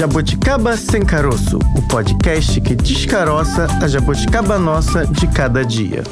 Jabuticaba Sem Caroço, o podcast que descaroça a jabuticaba nossa de cada dia.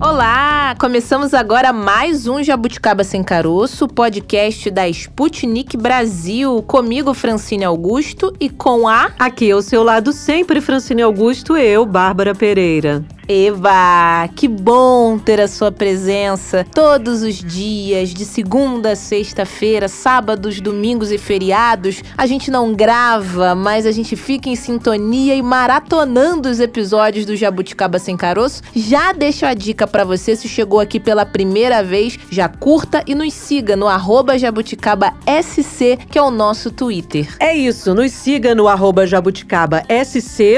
Olá! Começamos agora mais um Jabuticaba Sem Caroço, podcast da Sputnik Brasil. Comigo, Francine Augusto, e com a. Aqui ao seu lado sempre, Francine Augusto, eu, Bárbara Pereira. Eva, que bom ter a sua presença todos os dias, de segunda a sexta-feira, sábados, domingos e feriados. A gente não grava, mas a gente fica em sintonia e maratonando os episódios do Jabuticaba Sem Caroço. Já deixo a dica para você, se chegou aqui pela primeira vez, já curta e nos siga no jabuticabasc, que é o nosso Twitter. É isso, nos siga no jabuticabasc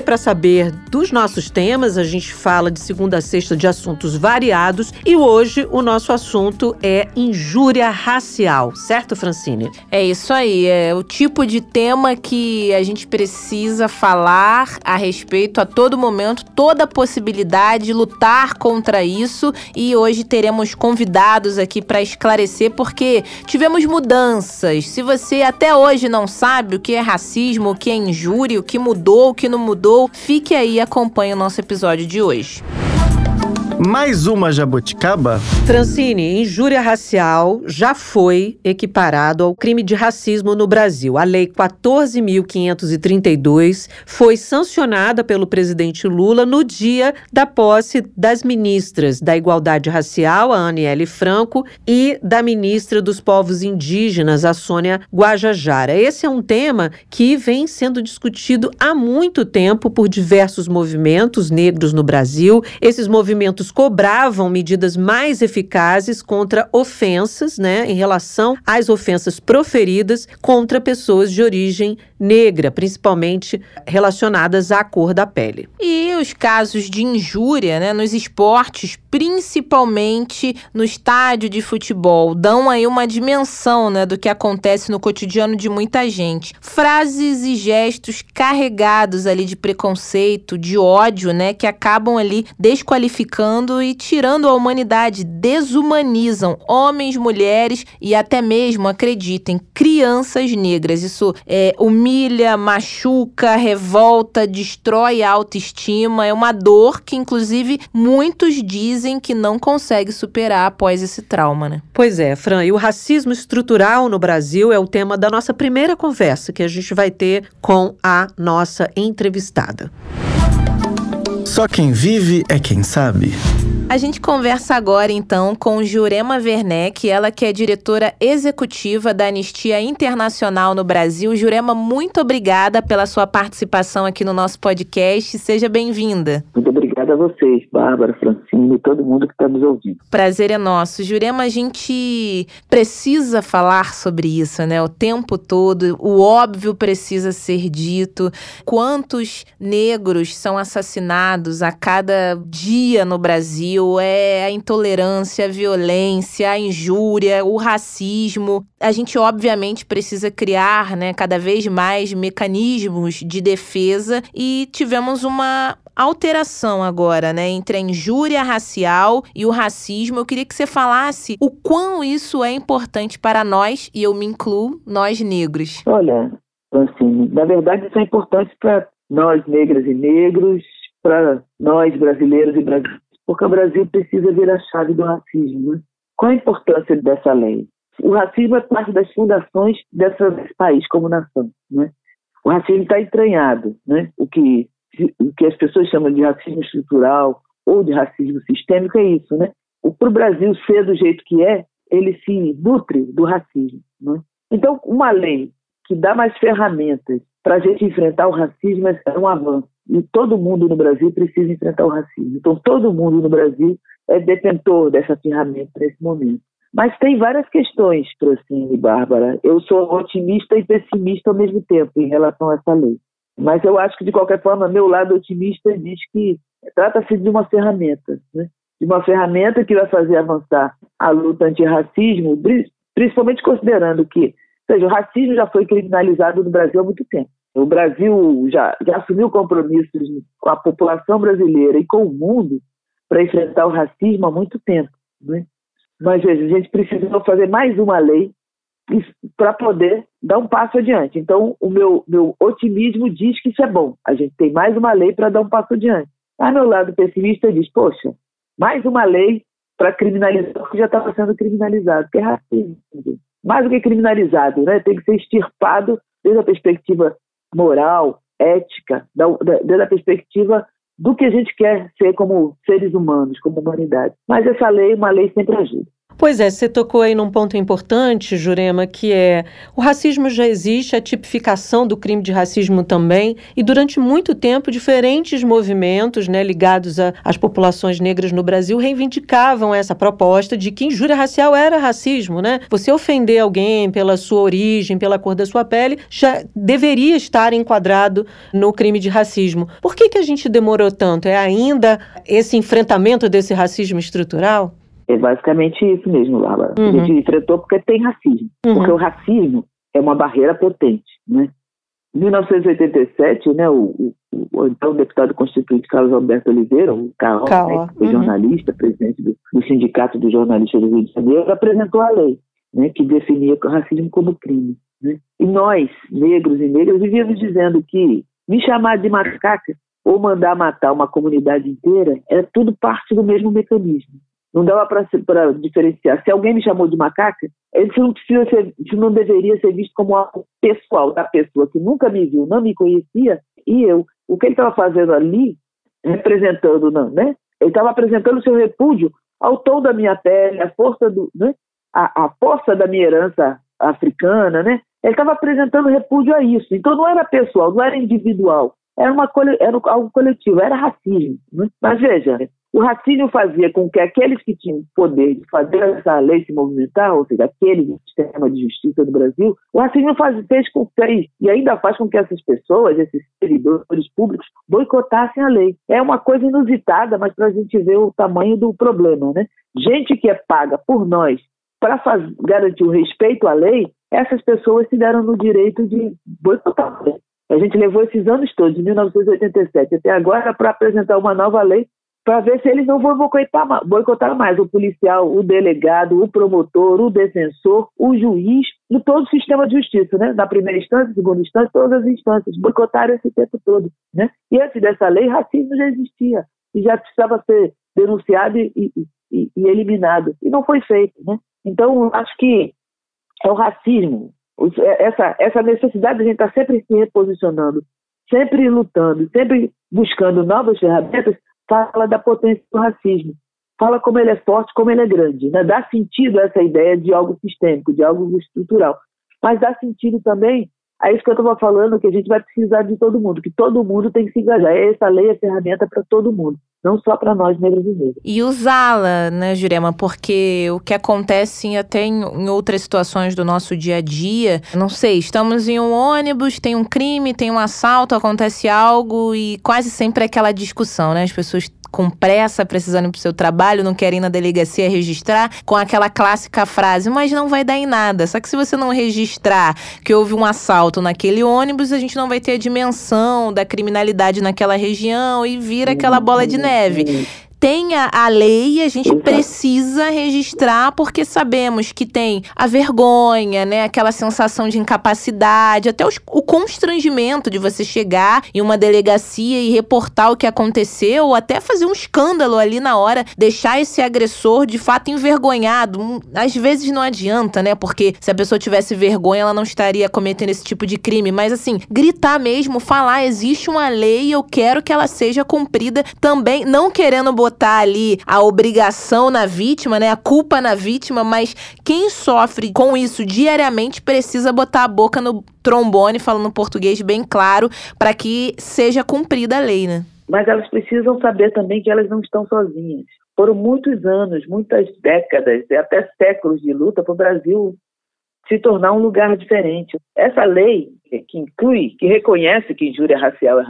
para saber dos nossos temas. A gente fala fala de segunda a sexta de assuntos variados e hoje o nosso assunto é injúria racial, certo, Francine? É isso aí, é o tipo de tema que a gente precisa falar a respeito a todo momento, toda possibilidade, lutar contra isso e hoje teremos convidados aqui para esclarecer porque tivemos mudanças. Se você até hoje não sabe o que é racismo, o que é injúria, o que mudou, o que não mudou, fique aí e acompanhe o nosso episódio de hoje reais. Mais uma jabuticaba? Francine, injúria racial já foi equiparado ao crime de racismo no Brasil. A Lei 14.532 foi sancionada pelo presidente Lula no dia da posse das ministras da Igualdade Racial, a Aniele Franco, e da ministra dos Povos Indígenas, a Sônia Guajajara. Esse é um tema que vem sendo discutido há muito tempo por diversos movimentos negros no Brasil. Esses movimentos cobravam medidas mais eficazes contra ofensas, né, em relação às ofensas proferidas contra pessoas de origem negra, principalmente relacionadas à cor da pele. E os casos de injúria, né, nos esportes, principalmente no estádio de futebol, dão aí uma dimensão, né, do que acontece no cotidiano de muita gente. Frases e gestos carregados ali de preconceito, de ódio, né, que acabam ali desqualificando e tirando a humanidade, desumanizam homens, mulheres e até mesmo, acreditem, crianças negras. Isso é humilha machuca, revolta, destrói a autoestima. É uma dor que, inclusive, muitos dizem que não consegue superar após esse trauma, né? Pois é, Fran. E o racismo estrutural no Brasil é o tema da nossa primeira conversa que a gente vai ter com a nossa entrevistada. Só quem vive é quem sabe. A gente conversa agora então com Jurema Werneck, ela que é diretora executiva da Anistia Internacional no Brasil. Jurema, muito obrigada pela sua participação aqui no nosso podcast. Seja bem-vinda. Muito obrigada a vocês, Bárbara, Francine todo mundo que está nos ouvindo. Prazer é nosso. Jurema, a gente precisa falar sobre isso, né? O tempo todo. O óbvio precisa ser dito. Quantos negros são assassinados a cada dia no? Brasil é a intolerância, a violência, a injúria, o racismo. A gente, obviamente, precisa criar né, cada vez mais mecanismos de defesa e tivemos uma alteração agora, né, entre a injúria racial e o racismo. Eu queria que você falasse o quão isso é importante para nós, e eu me incluo, nós negros. Olha, assim, na verdade isso é importante para nós negras e negros, para nós brasileiros e brasileiras porque o Brasil precisa ver a chave do racismo. Né? Qual a importância dessa lei? O racismo é parte das fundações desse país como nação. Né? O racismo está entranhado. Né? O, que, o que as pessoas chamam de racismo estrutural ou de racismo sistêmico é isso. Né? Para o Brasil ser do jeito que é, ele se nutre do racismo. Né? Então, uma lei que dá mais ferramentas para a gente enfrentar o racismo é um avanço. E todo mundo no Brasil precisa enfrentar o racismo. Então, todo mundo no Brasil é detentor dessa ferramenta nesse momento. Mas tem várias questões, Francine e Bárbara. Eu sou otimista e pessimista ao mesmo tempo em relação a essa lei. Mas eu acho que, de qualquer forma, meu lado otimista diz que trata-se de uma ferramenta, né? de uma ferramenta que vai fazer avançar a luta antirracismo, principalmente considerando que, seja, o racismo já foi criminalizado no Brasil há muito tempo. O Brasil já, já assumiu compromissos com a população brasileira e com o mundo para enfrentar o racismo há muito tempo. Né? Mas veja, a gente precisou fazer mais uma lei para poder dar um passo adiante. Então, o meu, meu otimismo diz que isso é bom. A gente tem mais uma lei para dar um passo adiante. Mas meu lado pessimista diz, poxa, mais uma lei para criminalizar o que já estava sendo criminalizado, que é racismo. Mais do que criminalizado, né? tem que ser extirpado desde a perspectiva moral, ética, da, da, desde a perspectiva do que a gente quer ser como seres humanos, como humanidade. Mas essa lei, uma lei sempre ajuda. Pois é, você tocou aí num ponto importante, Jurema, que é o racismo já existe, a tipificação do crime de racismo também, e durante muito tempo diferentes movimentos né, ligados às populações negras no Brasil reivindicavam essa proposta de que injúria racial era racismo, né? Você ofender alguém pela sua origem, pela cor da sua pele, já deveria estar enquadrado no crime de racismo. Por que, que a gente demorou tanto? É ainda esse enfrentamento desse racismo estrutural? É basicamente isso mesmo, Bárbara. Uhum. A gente enfrentou porque tem racismo. Uhum. Porque o racismo é uma barreira potente, né? Em 1987, né, o, o, o então deputado constituinte Carlos Alberto Oliveira, o Carlos, né, uhum. jornalista, presidente do, do, Sindicato dos Jornalistas do Rio de Janeiro, apresentou a lei né, que definia o racismo como crime. Né? E nós, negros e negras, vivíamos dizendo que me chamar de macaca ou mandar matar uma comunidade inteira é tudo parte do mesmo mecanismo. Não dava para diferenciar. Se alguém me chamou de macaca, isso não, precisa ser, isso não deveria ser visto como algo pessoal da pessoa que nunca me viu, não me conhecia, e eu. O que ele estava fazendo ali, representando, não, né? Ele estava apresentando o seu repúdio ao tom da minha pele, a força do, né? a, a força da minha herança africana, né? Ele estava apresentando repúdio a isso. Então não era pessoal, não era individual, era, uma, era algo coletivo, era racismo. Né? Mas veja, o racismo fazia com que aqueles que tinham poder de fazer essa lei se movimentar, ou seja, aqueles do sistema de justiça do Brasil, o racismo faz, fez com que, e ainda faz com que essas pessoas, esses servidores públicos, boicotassem a lei. É uma coisa inusitada, mas para a gente ver o tamanho do problema. Né? Gente que é paga por nós para garantir o respeito à lei, essas pessoas se deram no direito de boicotar a lei. A gente levou esses anos todos, de 1987 até agora, para apresentar uma nova lei para ver se eles não vão boicotar, boicotar mais o policial, o delegado, o promotor, o defensor, o juiz, e todo o sistema de justiça, né? Na primeira instância, segunda instância, todas as instâncias, boicotaram esse tempo todo, né? E antes dessa lei, racismo já existia e já precisava ser denunciado e, e, e eliminado, e não foi feito, né? Então, acho que é o racismo, essa, essa necessidade de a gente estar tá sempre se reposicionando, sempre lutando, sempre buscando novas ferramentas fala da potência do racismo, fala como ele é forte, como ele é grande, né? dá sentido a essa ideia de algo sistêmico, de algo estrutural, mas dá sentido também a isso que eu estava falando, que a gente vai precisar de todo mundo, que todo mundo tem que se engajar. Essa lei é ferramenta para todo mundo não só para nós negros e negras. E usá-la, né, Jurema, porque o que acontece até em, em, outras situações do nosso dia a dia, não sei, estamos em um ônibus, tem um crime, tem um assalto, acontece algo e quase sempre é aquela discussão, né? As pessoas com pressa, precisando ir pro seu trabalho, não querem ir na delegacia registrar, com aquela clássica frase, mas não vai dar em nada. Só que se você não registrar que houve um assalto naquele ônibus, a gente não vai ter a dimensão da criminalidade naquela região e vira aquela bola de neve tenha a lei, a gente precisa registrar porque sabemos que tem a vergonha, né, aquela sensação de incapacidade, até os, o constrangimento de você chegar em uma delegacia e reportar o que aconteceu, ou até fazer um escândalo ali na hora, deixar esse agressor de fato envergonhado. Hum, às vezes não adianta, né? Porque se a pessoa tivesse vergonha, ela não estaria cometendo esse tipo de crime, mas assim, gritar mesmo, falar, existe uma lei, eu quero que ela seja cumprida também, não querendo botar botar ali a obrigação na vítima, né? A culpa na vítima, mas quem sofre com isso diariamente precisa botar a boca no trombone, falando português bem claro, para que seja cumprida a lei, né? Mas elas precisam saber também que elas não estão sozinhas. Foram muitos anos, muitas décadas, até séculos de luta para o Brasil se tornar um lugar diferente. Essa lei que inclui, que reconhece que injúria racial é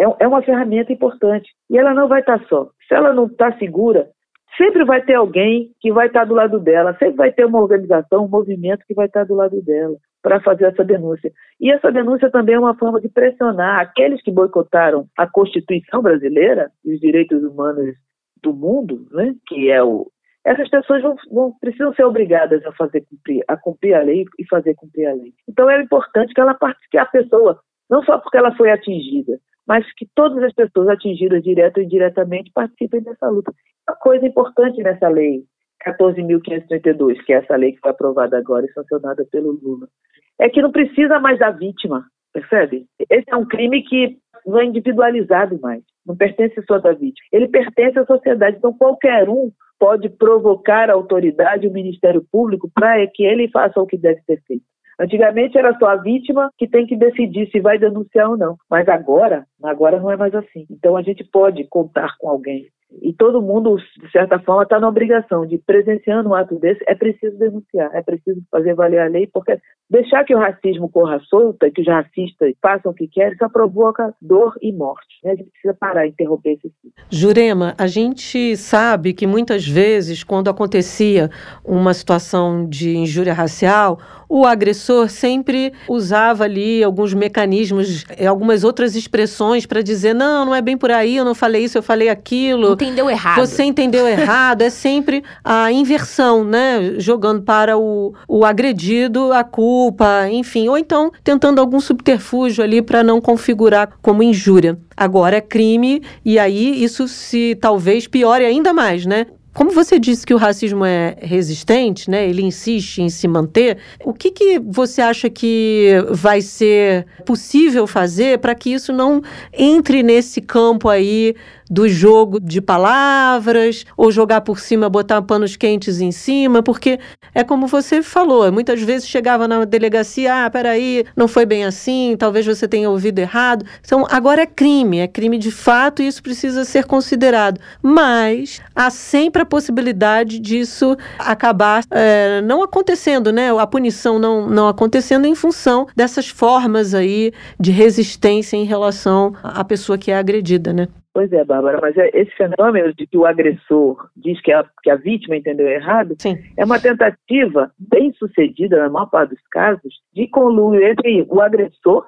é, é uma ferramenta importante. E ela não vai estar só. Se ela não está segura, sempre vai ter alguém que vai estar do lado dela, sempre vai ter uma organização, um movimento que vai estar do lado dela para fazer essa denúncia. E essa denúncia também é uma forma de pressionar aqueles que boicotaram a Constituição brasileira e os direitos humanos do mundo, né, que é o essas pessoas vão, vão, precisam ser obrigadas a fazer cumprir, a cumprir a lei e fazer cumprir a lei. Então é importante que ela participe, a pessoa, não só porque ela foi atingida, mas que todas as pessoas atingidas direto ou indiretamente participem dessa luta. Uma coisa importante nessa lei 14.532, que é essa lei que foi aprovada agora e sancionada pelo Lula, é que não precisa mais da vítima, percebe? Esse é um crime que não é individualizado mais, não pertence só da vítima, ele pertence à sociedade. Então qualquer um pode provocar a autoridade, o Ministério Público, para que ele faça o que deve ser feito. Antigamente era só a vítima que tem que decidir se vai denunciar ou não, mas agora, agora não é mais assim. Então a gente pode contar com alguém e todo mundo, de certa forma, está na obrigação de, presenciando um ato desse, é preciso denunciar, é preciso fazer valer a lei, porque deixar que o racismo corra solta, que os racistas façam o que querem, só provoca dor e morte. Né? A gente precisa parar, interromper esse ciclo. Jurema, a gente sabe que muitas vezes, quando acontecia uma situação de injúria racial, o agressor sempre usava ali alguns mecanismos, algumas outras expressões para dizer: não, não é bem por aí, eu não falei isso, eu falei aquilo entendeu errado. Você entendeu errado. é sempre a inversão, né? Jogando para o, o agredido a culpa, enfim. Ou então tentando algum subterfúgio ali para não configurar como injúria. Agora é crime e aí isso se talvez piore ainda mais, né? Como você disse que o racismo é resistente, né? Ele insiste em se manter. O que, que você acha que vai ser possível fazer para que isso não entre nesse campo aí do jogo de palavras, ou jogar por cima, botar panos quentes em cima, porque é como você falou, muitas vezes chegava na delegacia, ah, peraí, não foi bem assim, talvez você tenha ouvido errado. Então, agora é crime, é crime de fato e isso precisa ser considerado. Mas há sempre a possibilidade disso acabar é, não acontecendo, né? A punição não, não acontecendo em função dessas formas aí de resistência em relação à pessoa que é agredida, né? Pois é, Bárbara, mas é esse fenômeno de que o agressor diz que a, que a vítima entendeu errado Sim. é uma tentativa bem sucedida, na maior parte dos casos, de conluio entre o agressor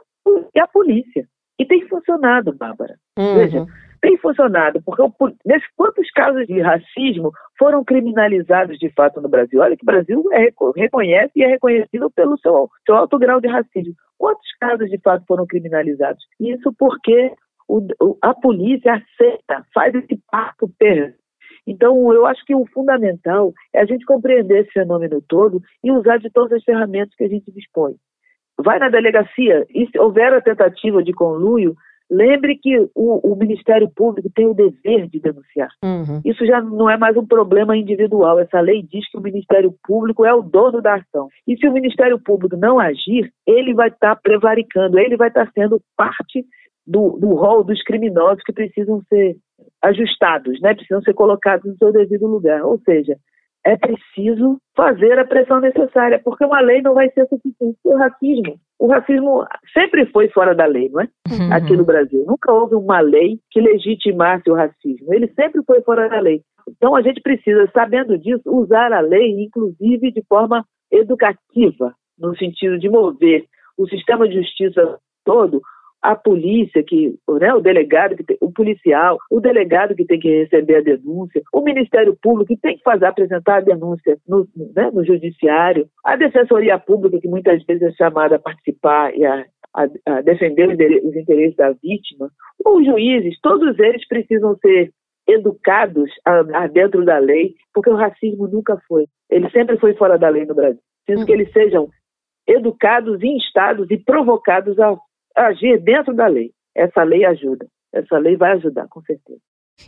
e a polícia. E tem funcionado, Bárbara. Uhum. Veja, tem funcionado, porque nesse, quantos casos de racismo foram criminalizados de fato no Brasil? Olha que o Brasil é, reconhece e é reconhecido pelo seu, seu alto grau de racismo. Quantos casos de fato foram criminalizados? Isso porque o, a polícia aceita, faz esse pacto perto. Então, eu acho que o fundamental é a gente compreender esse fenômeno todo e usar de todas as ferramentas que a gente dispõe. Vai na delegacia e se houver a tentativa de conluio, lembre que o, o Ministério Público tem o dever de denunciar. Uhum. Isso já não é mais um problema individual. Essa lei diz que o Ministério Público é o dono da ação. E se o Ministério Público não agir, ele vai estar prevaricando, ele vai estar sendo parte do, do rol dos criminosos que precisam ser ajustados, né? precisam ser colocados no seu devido lugar. Ou seja, é preciso fazer a pressão necessária, porque uma lei não vai ser suficiente. O racismo, o racismo sempre foi fora da lei, não é? Uhum. Aqui no Brasil. Nunca houve uma lei que legitimasse o racismo. Ele sempre foi fora da lei. Então a gente precisa, sabendo disso, usar a lei, inclusive de forma educativa, no sentido de mover o sistema de justiça todo a polícia, que, né, o delegado, que tem, o policial, o delegado que tem que receber a denúncia, o Ministério Público que tem que fazer apresentar a denúncia no, né, no judiciário, a Defensoria Pública, que muitas vezes é chamada a participar e a, a, a defender os interesses da vítima, os juízes, todos eles precisam ser educados a, a dentro da lei, porque o racismo nunca foi. Ele sempre foi fora da lei no Brasil. Preciso que eles sejam educados, instados e provocados a agir dentro da lei. Essa lei ajuda. Essa lei vai ajudar, com certeza.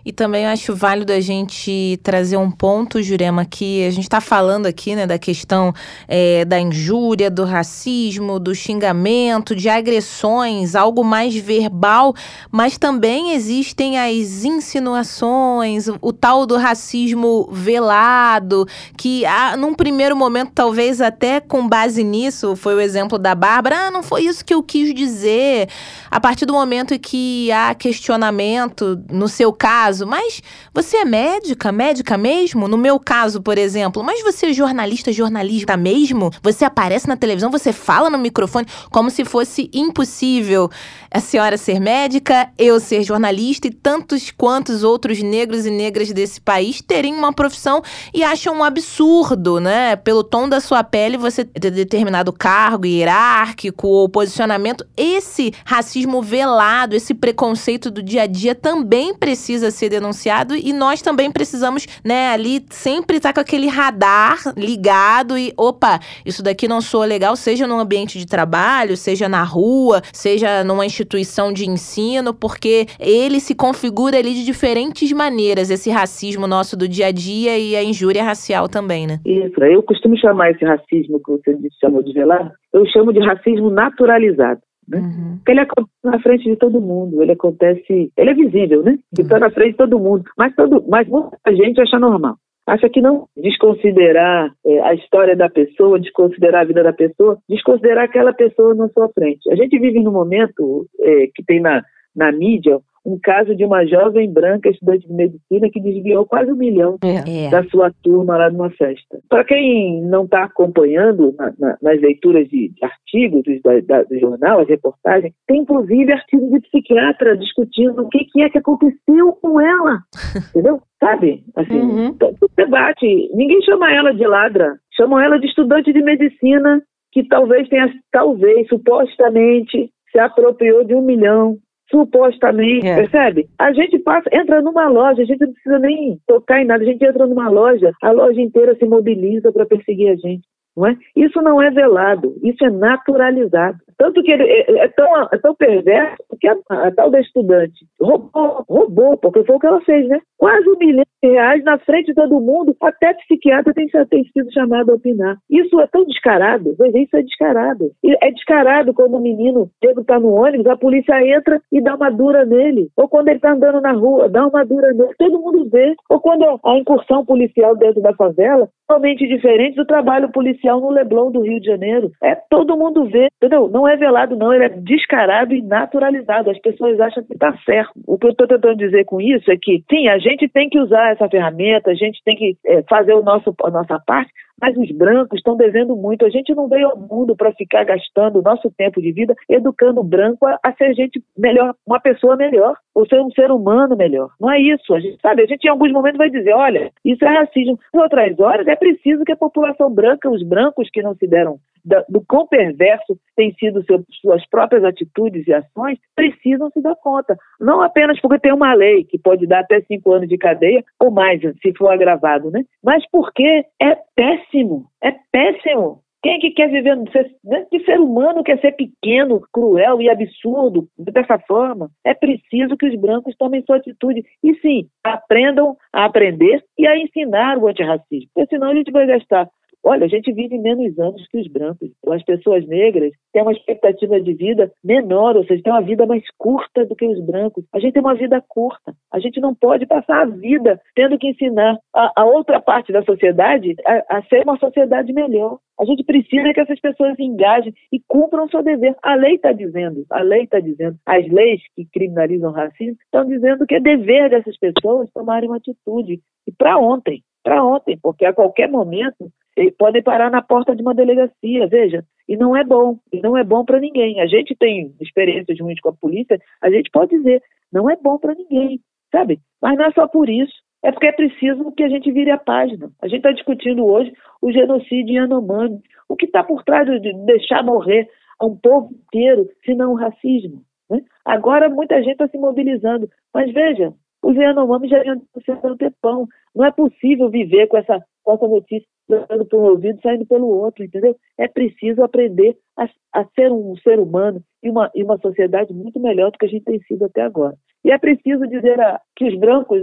E também acho válido a gente trazer um ponto, Jurema, que a gente está falando aqui, né, da questão é, da injúria, do racismo, do xingamento, de agressões, algo mais verbal, mas também existem as insinuações, o, o tal do racismo velado, que ah, num primeiro momento, talvez até com base nisso, foi o exemplo da Bárbara, ah, não foi isso que eu quis dizer. A partir do momento que há questionamento, no seu caso, caso, mas você é médica, médica mesmo? No meu caso, por exemplo, mas você é jornalista, jornalista mesmo? Você aparece na televisão, você fala no microfone como se fosse impossível a senhora ser médica, eu ser jornalista e tantos quantos outros negros e negras desse país terem uma profissão e acham um absurdo, né? Pelo tom da sua pele você ter determinado cargo hierárquico ou posicionamento. Esse racismo velado, esse preconceito do dia a dia também precisa ser denunciado e nós também precisamos, né, ali sempre estar tá com aquele radar ligado e, opa, isso daqui não soa legal, seja no ambiente de trabalho, seja na rua, seja numa instituição de ensino, porque ele se configura ali de diferentes maneiras, esse racismo nosso do dia a dia e a injúria racial também, né? Isso, eu costumo chamar esse racismo que você chamou de velado, eu chamo de racismo naturalizado. Né? Uhum. Porque ele acontece na frente de todo mundo, ele acontece, ele é visível, né? Ele está uhum. na frente de todo mundo, mas, todo, mas muita gente acha normal. Acha que não desconsiderar é, a história da pessoa, desconsiderar a vida da pessoa, desconsiderar aquela pessoa na sua frente. A gente vive num momento é, que tem na, na mídia um caso de uma jovem branca estudante de medicina que desviou quase um milhão é. da sua turma lá numa festa. Para quem não está acompanhando na, na, nas leituras de, de artigos do, da, do, jornal, as reportagens, tem inclusive artigos de psiquiatra discutindo o que, que é que aconteceu com ela, entendeu? Sabe? Assim, uhum. debate. Ninguém chama ela de ladra, chamam ela de estudante de medicina que talvez tenha, talvez, supostamente, se apropriou de um milhão supostamente, é. percebe? A gente passa, entra numa loja, a gente não precisa nem tocar em nada, a gente entra numa loja, a loja inteira se mobiliza para perseguir a gente. Não é? Isso não é velado, isso é naturalizado. Tanto que ele é, é tão, é tão perverso que a, a, tal da estudante roubou, roubou, porque foi o que ela fez, né? Quase um milhão reais na frente de todo mundo, até psiquiatra tem, tem sido chamado a opinar. Isso é tão descarado, isso é descarado. E é descarado quando o menino Diego está no ônibus, a polícia entra e dá uma dura nele. Ou quando ele está andando na rua, dá uma dura nele. Todo mundo vê. Ou quando a incursão policial dentro da favela, totalmente diferente do trabalho policial no Leblon do Rio de Janeiro. É todo mundo vê, entendeu? Não é velado, não, ele é descarado e naturalizado. As pessoas acham que está certo. O que eu estou tentando dizer com isso é que, sim, a gente tem que usar essa ferramenta, a gente tem que é, fazer o nosso, a nossa parte, mas os brancos estão devendo muito. A gente não veio ao mundo para ficar gastando o nosso tempo de vida educando o branco a, a, ser gente melhor, uma pessoa melhor, ou ser um ser humano melhor. Não é isso. A gente sabe, a gente em alguns momentos vai dizer, olha, isso é racismo. Em outras horas é preciso que a população branca, os brancos que não se deram do quão perverso têm sido seu, suas próprias atitudes e ações, precisam se dar conta. Não apenas porque tem uma lei que pode dar até cinco anos de cadeia ou mais, se for agravado, né? mas porque é péssimo, é péssimo. Quem é que quer viver né? que ser humano quer ser pequeno, cruel e absurdo dessa forma? É preciso que os brancos tomem sua atitude e sim, aprendam a aprender e a ensinar o antirracismo, porque senão a gente vai gastar Olha, a gente vive menos anos que os brancos. As pessoas negras têm uma expectativa de vida menor, ou seja, têm uma vida mais curta do que os brancos. A gente tem uma vida curta. A gente não pode passar a vida tendo que ensinar a, a outra parte da sociedade a, a ser uma sociedade melhor. A gente precisa que essas pessoas engajem e cumpram o seu dever. A lei está dizendo, a lei está dizendo, as leis que criminalizam o racismo estão dizendo que é dever dessas pessoas tomarem uma atitude. E para ontem, para ontem, porque a qualquer momento podem parar na porta de uma delegacia, veja. E não é bom, e não é bom para ninguém. A gente tem experiências ruins com a polícia, a gente pode dizer, não é bom para ninguém, sabe? Mas não é só por isso. É porque é preciso que a gente vire a página. A gente está discutindo hoje o genocídio Yanomami. O que está por trás de deixar morrer a um povo inteiro, se não o racismo? Né? Agora muita gente está se mobilizando. Mas veja, os Yanomami já vinham sendo tempão. Não é possível viver com essa, com essa notícia entrando por um ouvido saindo pelo outro, entendeu? É preciso aprender a, a ser um ser humano e uma, e uma sociedade muito melhor do que a gente tem sido até agora. E é preciso dizer a, que os brancos,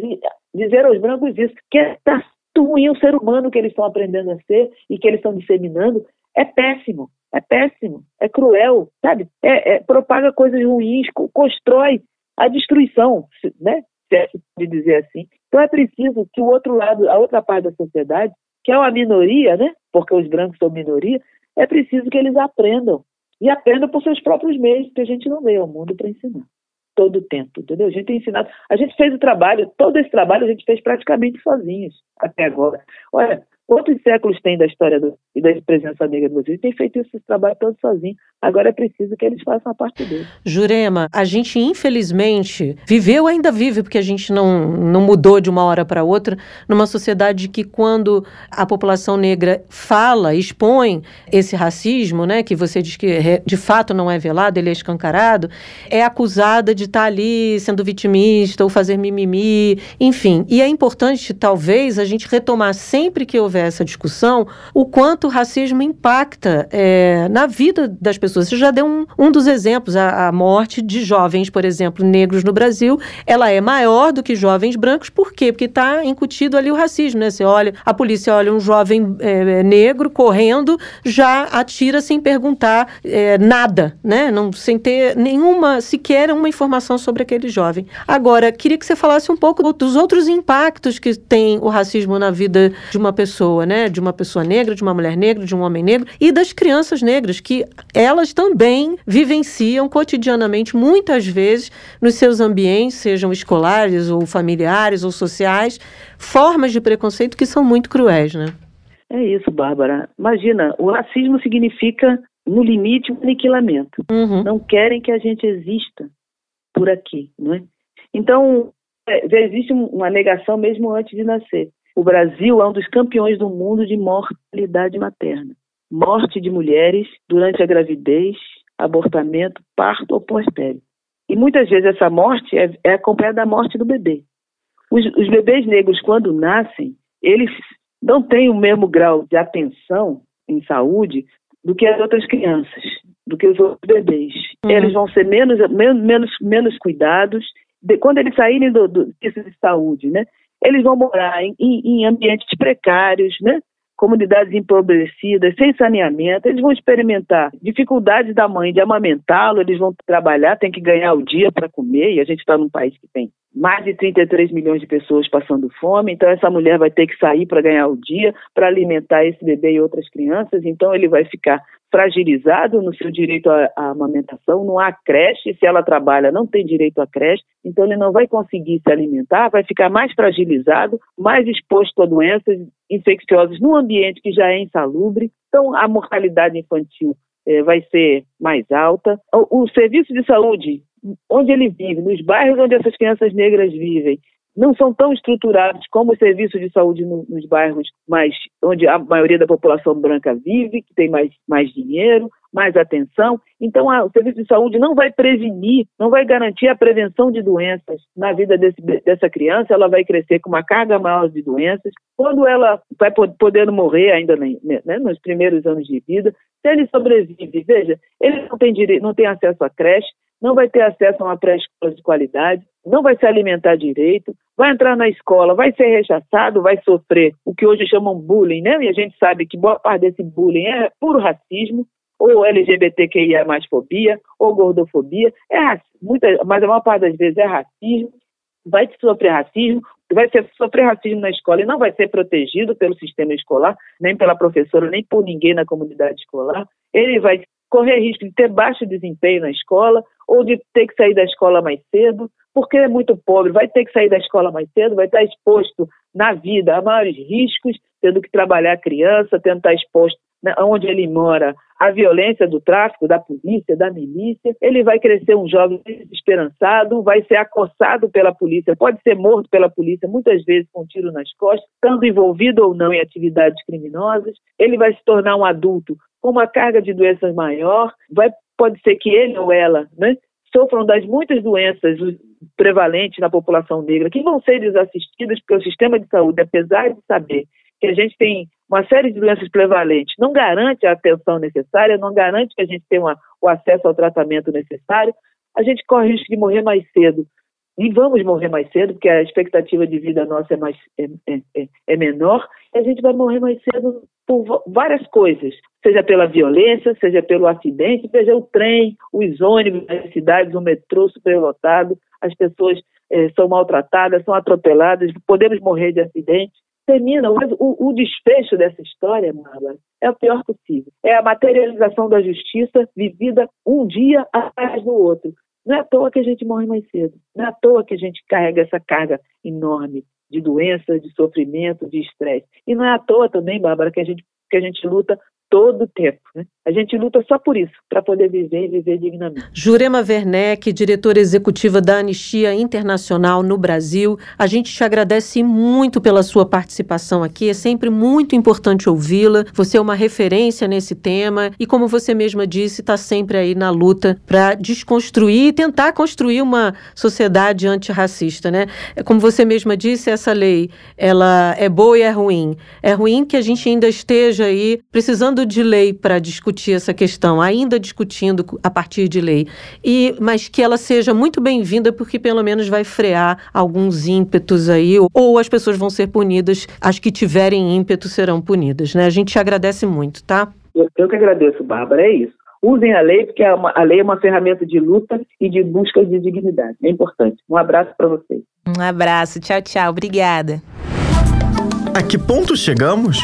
dizer aos brancos isso, que é tá ruim o ser humano que eles estão aprendendo a ser e que eles estão disseminando, é péssimo, é péssimo, é cruel, sabe? É, é, propaga coisas ruins, constrói a destruição, né? É pode dizer assim. Então é preciso que o outro lado, a outra parte da sociedade, que é uma minoria, né? Porque os brancos são minoria, é preciso que eles aprendam. E aprendam por seus próprios meios, porque a gente não veio ao mundo para ensinar. todo o tempo, entendeu? A gente tem ensinado, a gente fez o trabalho, todo esse trabalho a gente fez praticamente sozinhos até agora. Olha, Quantos séculos tem da história do, e da presença negra no Brasil? Tem feito esse trabalho todo sozinho. Agora é preciso que eles façam a parte dele. Jurema, a gente infelizmente viveu, ainda vive, porque a gente não, não mudou de uma hora para outra, numa sociedade que quando a população negra fala, expõe esse racismo, né, que você diz que de fato não é velado, ele é escancarado, é acusada de estar tá ali sendo vitimista ou fazer mimimi, enfim. E é importante, talvez, a gente retomar sempre que houver essa discussão, o quanto o racismo impacta é, na vida das pessoas. Você já deu um, um dos exemplos, a, a, morte de jovens, por exemplo, negros no Brasil, ela é maior do que jovens brancos, por quê? Porque está incutido ali o racismo, né? Você olha, a polícia olha um jovem é, negro correndo, já atira sem perguntar é, nada, né? Não, sem ter nenhuma, sequer uma informação sobre aquele jovem. Agora, queria que você falasse um pouco dos outros impactos que tem o racismo na vida de uma pessoa pessoa, né? De uma pessoa negra, de uma mulher negra, de um homem negro e das crianças negras, que elas também vivenciam cotidianamente, muitas vezes, nos seus ambientes, sejam escolares ou familiares ou sociais, formas de preconceito que são muito cruéis, né? É isso, Bárbara. Imagina, o racismo significa, no limite, um aniquilamento. Uhum. Não querem que a gente exista por aqui, não é? Então, é, já existe uma negação mesmo antes de nascer. O Brasil é um dos campeões do mundo de mortalidade materna. Morte de mulheres durante a gravidez, abortamento, parto ou pós-pele. E muitas vezes essa morte é, é acompanhada da morte do bebê. Os, os bebês negros, quando nascem, eles não têm o mesmo grau de atenção em saúde do que as outras crianças, do que os outros bebês. Uhum. Eles vão ser menos, menos, menos cuidados de, quando eles saírem do, do de saúde, né? eles vão morar em, em, ambientes precários, né? Comunidades empobrecidas, sem saneamento, eles vão experimentar dificuldades da mãe de amamentá-lo, eles vão trabalhar, tem que ganhar o dia para comer, e a gente está num país que tem mais de 33 milhões de pessoas passando fome, então essa mulher vai ter que sair para ganhar o dia, para alimentar esse bebê e outras crianças, então ele vai ficar fragilizado no seu direito à, à, amamentação, não há creche, se ela trabalha não tem direito à creche, então ele não vai conseguir se alimentar, vai ficar mais fragilizado, mais exposto a doenças infecciosas num ambiente que já é insalubre, então a mortalidade infantil eh, vai ser mais alta. O, o serviço de saúde onde ele vive, nos bairros onde essas crianças negras vivem, não são tão estruturados como os serviços de saúde no, nos bairros mais onde a maioria da população branca vive, que tem mais, mais dinheiro, mais atenção. Então, a, o serviço de saúde não vai prevenir, não vai garantir a prevenção de doenças na vida desse, dessa criança. Ela vai crescer com uma carga maior de doenças. Quando ela vai podendo morrer ainda né, né, nos primeiros anos de vida, se ele sobrevive, veja, ele não tem, direito, não tem acesso à creche, não vai ter acesso a uma pré-escola de qualidade, não vai se alimentar direito, vai entrar na escola, vai ser rechaçado, vai sofrer o que hoje chamam bullying, né? E a gente sabe que boa parte desse bullying é puro racismo, ou LGBTQIA mais fobia, ou gordofobia, é muita, mas a maior parte das vezes é racismo, vai sofrer racismo, vai sofrer racismo na escola e não vai ser protegido pelo sistema escolar, nem pela professora, nem por ninguém na comunidade escolar. Ele vai correr risco de ter baixo desempenho na escola ou de ter que sair da escola mais cedo, porque é muito pobre, vai ter que sair da escola mais cedo, vai estar exposto na vida a maiores riscos, tendo que trabalhar criança, tendo que estar exposto onde ele mora a violência do tráfico, da polícia, da milícia. Ele vai crescer um jovem desesperançado, vai ser acossado pela polícia, pode ser morto pela polícia, muitas vezes com um tiro nas costas, estando envolvido ou não em atividades criminosas. Ele vai se tornar um adulto com uma carga de doenças maior, vai, pode ser que ele ou ela né, sofram das muitas doenças prevalentes na população negra, que vão ser desassistidas, porque o sistema de saúde, apesar de saber que a gente tem uma série de doenças prevalentes, não garante a atenção necessária, não garante que a gente tenha uma, o acesso ao tratamento necessário, a gente corre o risco de morrer mais cedo. E vamos morrer mais cedo, porque a expectativa de vida nossa é, mais, é, é, é, é menor, e a gente vai morrer mais cedo por várias coisas, seja pela violência, seja pelo acidente, seja o trem, os ônibus nas cidades, o metrô superlotado, as pessoas eh, são maltratadas, são atropeladas, podemos morrer de acidente. Termina, o, o desfecho dessa história, Marla, é o pior possível. É a materialização da justiça vivida um dia atrás do outro Não é à toa que a gente morre mais cedo. Não é à toa que a gente carrega essa carga enorme de doença, de sofrimento, de estresse. E não é à toa também, Bárbara, que a gente, que a gente luta todo o tempo. Né? A gente luta só por isso, para poder viver e viver dignamente. Jurema Werneck, diretora executiva da Anistia Internacional no Brasil, a gente te agradece muito pela sua participação aqui. É sempre muito importante ouvi-la. Você é uma referência nesse tema e, como você mesma disse, está sempre aí na luta para desconstruir e tentar construir uma sociedade antirracista, né? É como você mesma disse, essa lei, ela é boa e é ruim. É ruim que a gente ainda esteja aí precisando de lei para discutir essa questão, ainda discutindo a partir de lei, e mas que ela seja muito bem-vinda porque pelo menos vai frear alguns ímpetos aí, ou, ou as pessoas vão ser punidas, as que tiverem ímpeto serão punidas, né? A gente te agradece muito, tá? Eu, eu que agradeço, Bárbara, é isso. Usem a lei, porque é uma, a lei é uma ferramenta de luta e de busca de dignidade. É importante. Um abraço para vocês. Um abraço. Tchau, tchau. Obrigada. A que ponto chegamos?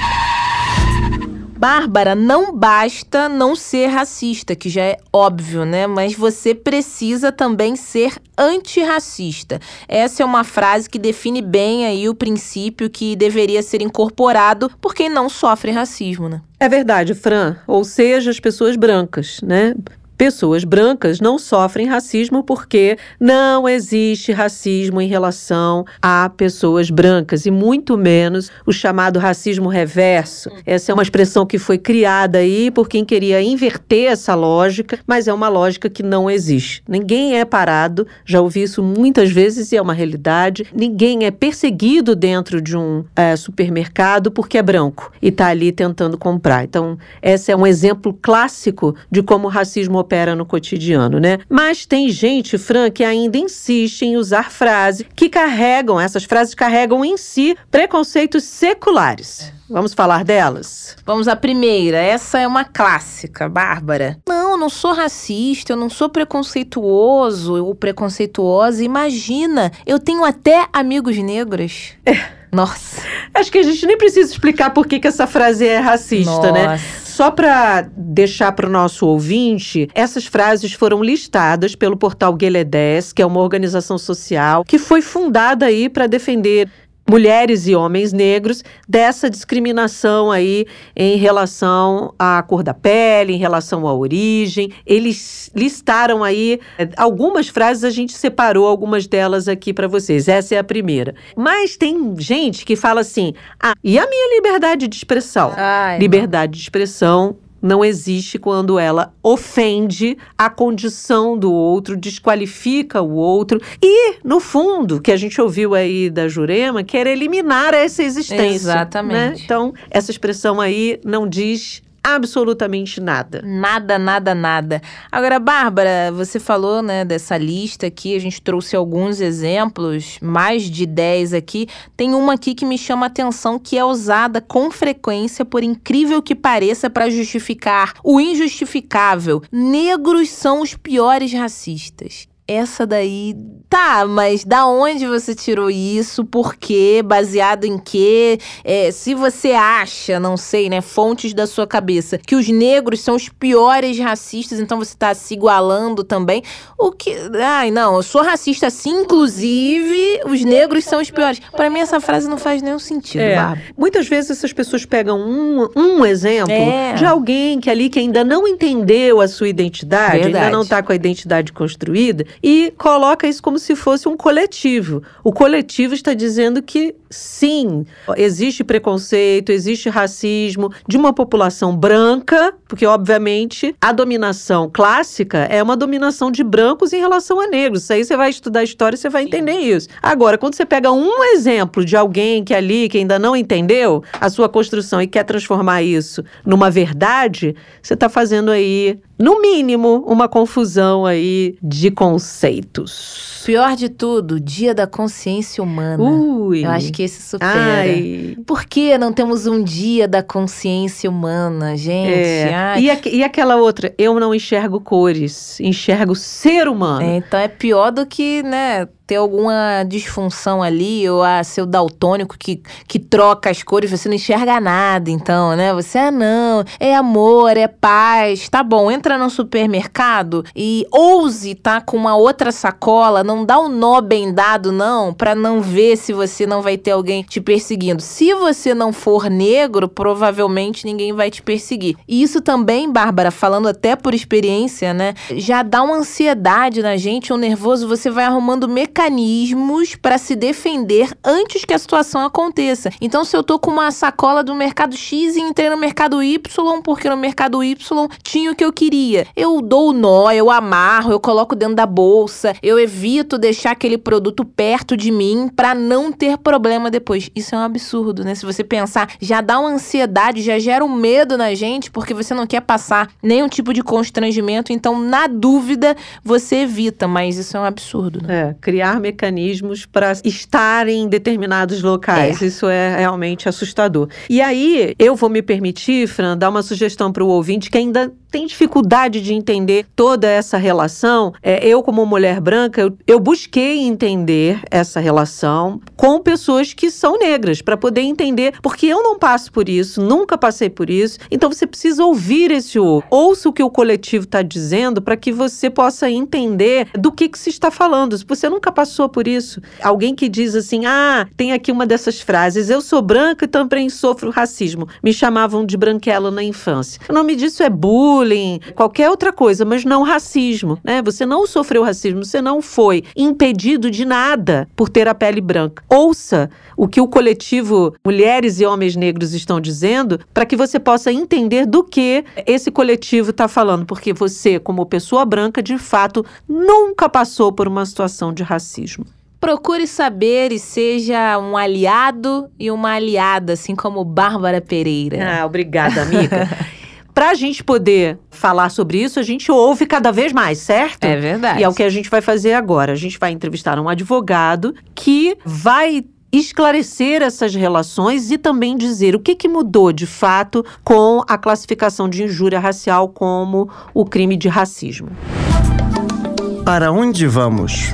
Bárbara, não basta não ser racista, que já é óbvio, né? Mas você precisa também ser antirracista. Essa é uma frase que define bem aí o princípio que deveria ser incorporado por quem não sofre racismo, né? É verdade, Fran. Ou seja, as pessoas brancas, né? Pessoas brancas não sofrem racismo porque não existe racismo em relação a pessoas brancas e muito menos o chamado racismo reverso. Essa é uma expressão que foi criada aí por quem queria inverter essa lógica, mas é uma lógica que não existe. Ninguém é parado, já ouvi isso muitas vezes e é uma realidade. Ninguém é perseguido dentro de um é, supermercado porque é branco e está ali tentando comprar. Então, esse é um exemplo clássico de como o racismo opera no cotidiano, né? Mas tem gente, Fran, que ainda insiste em usar frases que carregam, essas frases carregam em si preconceitos seculares. Vamos falar delas? Vamos à primeira. Essa é uma clássica, Bárbara. Não, eu não sou racista, eu não sou preconceituoso ou preconceituosa. Imagina, eu tenho até amigos negros. É. Nossa. Acho que a gente nem precisa explicar por que, que essa frase é racista, né? Nossa. né? Só para deixar para o nosso ouvinte, essas frases foram listadas pelo portal Gueledés, que é uma organização social que foi fundada aí para defender mulheres e homens negros dessa discriminação aí em relação à cor da pele, em relação à origem. Eles listaram aí eh, algumas frases, a gente separou algumas delas aqui para vocês. Essa é a primeira. Mas tem gente que fala assim: "Ah, e a minha liberdade de expressão?" Ai, liberdade de expressão não existe quando ela ofende a condição do outro, desqualifica o outro e, no fundo, que a gente ouviu aí da Jurema, quer eliminar essa existência. Né? Exatamente. Né? Então, essa expressão aí não diz absolutamente nada. Nada, nada, nada. Agora, Bárbara, você falou, né, dessa lista aqui, a gente trouxe alguns exemplos, mais de 10 aqui. Tem uma aqui que me chama a atenção que é usada com frequência, por incrível que pareça, para justificar o injustificável. Negros são os piores racistas essa daí. Tá, mas da onde você tirou isso? Por quê? Baseado em quê? É, se você acha, não sei, né? Fontes da sua cabeça, que os negros são os piores racistas, então você tá se igualando também. O que. Ai, não, eu sou racista sim, inclusive os negros são os piores. Para mim, essa frase não faz nenhum sentido, é. Muitas vezes essas pessoas pegam um, um exemplo É. de alguém que ali que ainda não entendeu a sua identidade, Verdade. ainda não está com a identidade construída, e coloca isso como se fosse um coletivo. O coletivo está dizendo que sim, existe preconceito, existe racismo de uma população branca, porque obviamente a dominação clássica é uma dominação de brancos em relação a negros. Isso aí você vai estudar história e você vai entender isso. Agora, quando você pega um exemplo de alguém que ali que ainda não entendeu a sua construção e quer transformar isso numa verdade, você está fazendo aí no mínimo, uma confusão aí de conceitos. Pior de tudo, Dia da Consciência Humana. Ui. Eu acho que esse supera. Ai. Por que não temos um dia da consciência humana, gente? É. Ai. E, aque- e aquela outra, eu não enxergo cores, enxergo ser humano. É, então é pior do que, né, ter alguma disfunção ali, ou a seu daltônico que, que troca as cores, você não enxerga nada, então, né? Você, ah, não, é amor, é paz, tá bom, entra entra no supermercado e ouse tá com uma outra sacola, não dá um nó bem dado não, para não ver se você não vai ter alguém te perseguindo. Se você não for negro, provavelmente ninguém vai te perseguir. E isso também, Bárbara, falando até por experiência, né, já dá uma ansiedade na gente, um nervoso, você vai arrumando mecanismos para se defender antes que a situação aconteça. Então, se eu tô com uma sacola do mercado X e entrei no mercado Y, porque no mercado Y tinha o que eu queria. Eu dou o nó, eu amarro, eu coloco dentro da bolsa, eu evito deixar aquele produto perto de mim para não ter problema depois. Isso é um absurdo, né? Se você pensar, já dá uma ansiedade, já gera um medo na gente, porque você não quer passar nenhum tipo de constrangimento, então, na dúvida, você evita, mas isso é um absurdo, né? É, criar mecanismos para estar em determinados locais. É. Isso é realmente assustador. E aí, eu vou me permitir, Fran, dar uma sugestão para o ouvinte que ainda tem dificuldade de entender toda essa relação. É, eu, como mulher branca, eu, eu busquei entender essa relação com pessoas que são negras, para poder entender, porque eu não passo por isso, nunca passei por isso. Então você precisa ouvir esse outro. Ouça o que o coletivo está dizendo para que você possa entender do que, que se está falando. Se você nunca passou por isso, alguém que diz assim: ah, tem aqui uma dessas frases, eu sou branca e também sofro racismo. Me chamavam de branquela na infância. O nome disso é bullying bullying, qualquer outra coisa, mas não racismo, né? Você não sofreu racismo, você não foi impedido de nada por ter a pele branca. Ouça o que o coletivo Mulheres e Homens Negros estão dizendo para que você possa entender do que esse coletivo está falando, porque você, como pessoa branca, de fato, nunca passou por uma situação de racismo. Procure saber e seja um aliado e uma aliada, assim como Bárbara Pereira. Ah, obrigada, amiga. para a gente poder falar sobre isso, a gente ouve cada vez mais, certo? É verdade. E é o que a gente vai fazer agora. A gente vai entrevistar um advogado que vai esclarecer essas relações e também dizer o que, que mudou de fato com a classificação de injúria racial como o crime de racismo. Para onde vamos?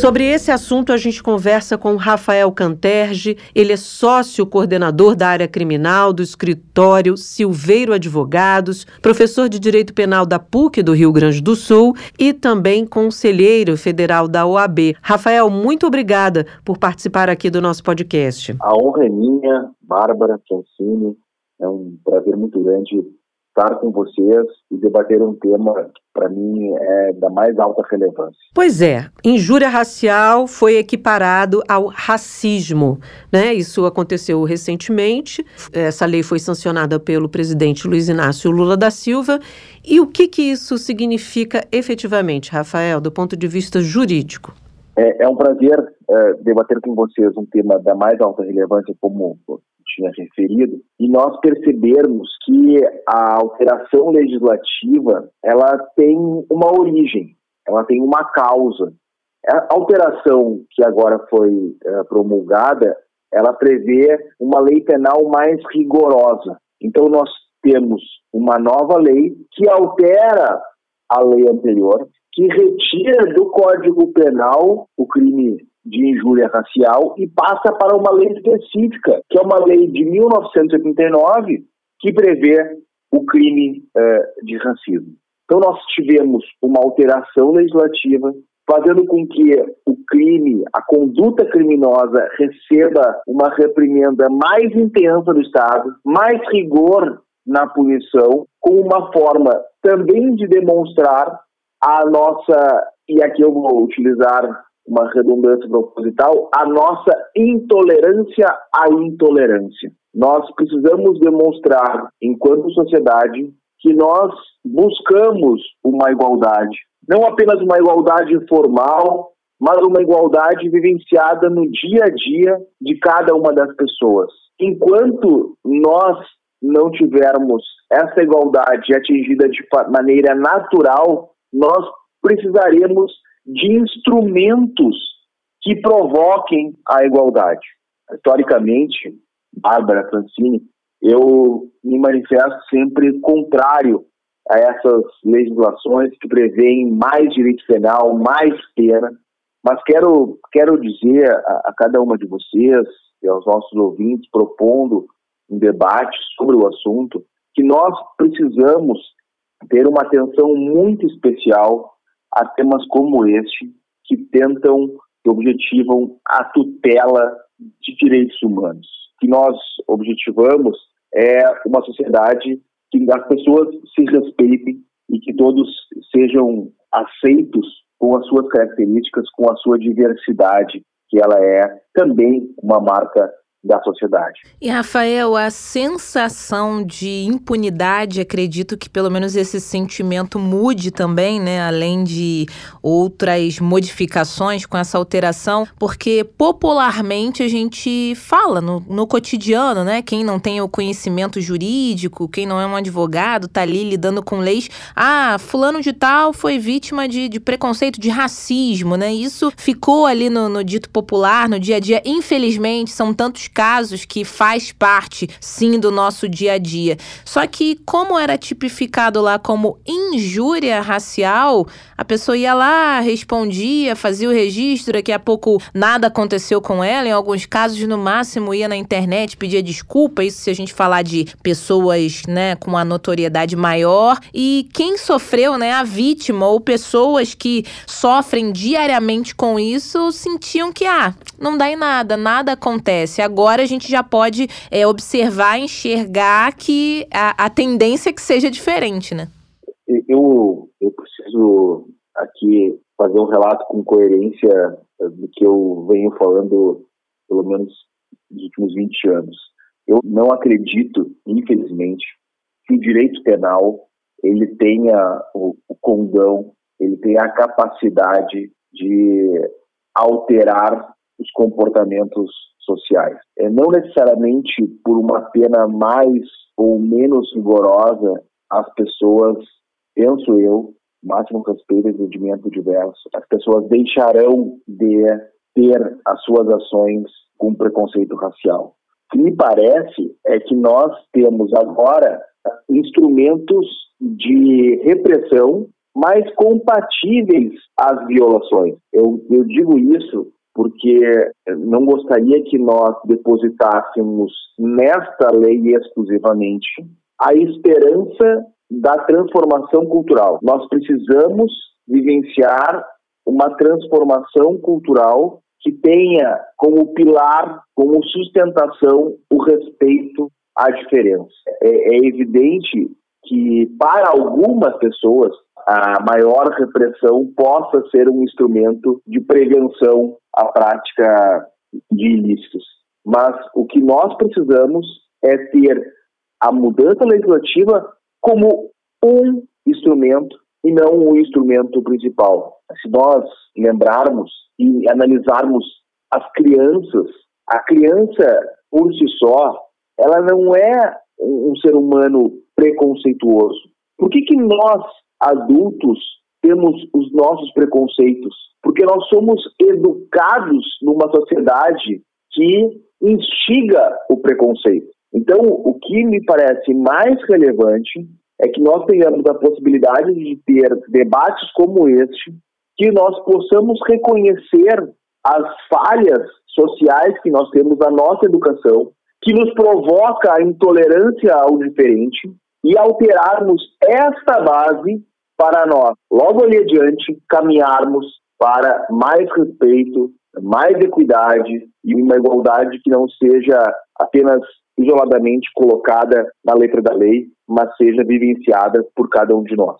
Sobre esse assunto, a gente conversa com Rafael Canterge. Ele é sócio coordenador da área criminal do escritório Silveiro Advogados, professor de Direito Penal da PUC do Rio Grande do Sul e também conselheiro federal da OAB. Rafael, muito obrigada por participar aqui do nosso podcast. A honra é minha, Bárbara Francini. É um prazer muito grande estar com vocês e debater um tema para mim é da mais alta relevância. Pois é, injúria racial foi equiparado ao racismo, né? Isso aconteceu recentemente. Essa lei foi sancionada pelo presidente Luiz Inácio Lula da Silva. E o que que isso significa efetivamente, Rafael, do ponto de vista jurídico? É, é um prazer é, debater com vocês um tema da mais alta relevância como tinha referido, e nós percebermos que a alteração legislativa ela tem uma origem, ela tem uma causa. A alteração que agora foi uh, promulgada, ela prevê uma lei penal mais rigorosa. Então nós temos uma nova lei que altera a lei anterior, que retira do Código Penal o crime de injúria racial e passa para uma lei específica, que é uma lei de 1989 que prevê o crime uh, de racismo. Então nós tivemos uma alteração legislativa fazendo com que o crime, a conduta criminosa receba uma reprimenda mais intensa do Estado, mais rigor na punição, com uma forma também de demonstrar a nossa, e aqui eu vou utilizar uma redundância proposital, a nossa intolerância à intolerância. Nós precisamos demonstrar, enquanto sociedade, que nós buscamos uma igualdade. Não apenas uma igualdade formal, mas uma igualdade vivenciada no dia a dia de cada uma das pessoas. Enquanto nós não tivermos essa igualdade atingida de maneira natural, nós precisaremos de instrumentos que provoquem a igualdade. Historicamente, Bárbara Francini, eu me manifesto sempre contrário a essas legislações que prevêem mais direito penal, mais pena, mas quero, quero dizer a, a cada uma de vocês e aos nossos ouvintes, propondo um debate sobre o assunto, que nós precisamos ter uma atenção muito especial a temas como este, que tentam, que objetivam a tutela de direitos humanos. O que nós objetivamos é uma sociedade que as pessoas se respeitem e que todos sejam aceitos com as suas características, com a sua diversidade, que ela é também uma marca da sociedade. E Rafael, a sensação de impunidade, acredito que pelo menos esse sentimento mude também, né, além de outras modificações com essa alteração, porque popularmente a gente fala no, no cotidiano, né, quem não tem o conhecimento jurídico, quem não é um advogado, tá ali lidando com leis, ah, fulano de tal foi vítima de, de preconceito, de racismo, né, isso ficou ali no, no dito popular, no dia a dia, infelizmente, são tantos casos que faz parte, sim, do nosso dia a dia. Só que, como era tipificado lá como injúria racial, a pessoa ia lá, respondia, fazia o registro, daqui a pouco nada aconteceu com ela. Em alguns casos, no máximo, ia na internet, pedia desculpa. Isso se a gente falar de pessoas né, com uma notoriedade maior. E quem sofreu, né, a vítima ou pessoas que sofrem diariamente com isso, sentiam que, ah, não dá em nada, nada acontece. Agora agora a gente já pode é, observar, enxergar que a, a tendência é que seja diferente, né? Eu, eu preciso aqui fazer um relato com coerência do que eu venho falando pelo menos nos últimos 20 anos. Eu não acredito, infelizmente, que o direito penal ele tenha o, o condão, ele tenha a capacidade de alterar os comportamentos sociais. É, não necessariamente por uma pena mais ou menos rigorosa, as pessoas, penso eu, máximo respeito e entendimento diverso, as pessoas deixarão de ter as suas ações com preconceito racial. O que me parece é que nós temos agora instrumentos de repressão mais compatíveis às violações. Eu, eu digo isso porque não gostaria que nós depositássemos nesta lei exclusivamente a esperança da transformação cultural. Nós precisamos vivenciar uma transformação cultural que tenha como pilar, como sustentação, o respeito à diferença. É, é evidente que, para algumas pessoas, a maior repressão possa ser um instrumento de prevenção à prática de ilícitos. Mas o que nós precisamos é ter a mudança legislativa como um instrumento e não o instrumento principal. Se nós lembrarmos e analisarmos as crianças, a criança por si só, ela não é um ser humano preconceituoso. Por que, que nós adultos temos os nossos preconceitos, porque nós somos educados numa sociedade que instiga o preconceito. Então, o que me parece mais relevante é que nós tenhamos a possibilidade de ter debates como este, que nós possamos reconhecer as falhas sociais que nós temos na nossa educação, que nos provoca a intolerância ao diferente, e alterarmos esta base para nós, logo ali adiante, caminharmos para mais respeito, mais equidade e uma igualdade que não seja apenas isoladamente colocada na letra da lei, mas seja vivenciada por cada um de nós.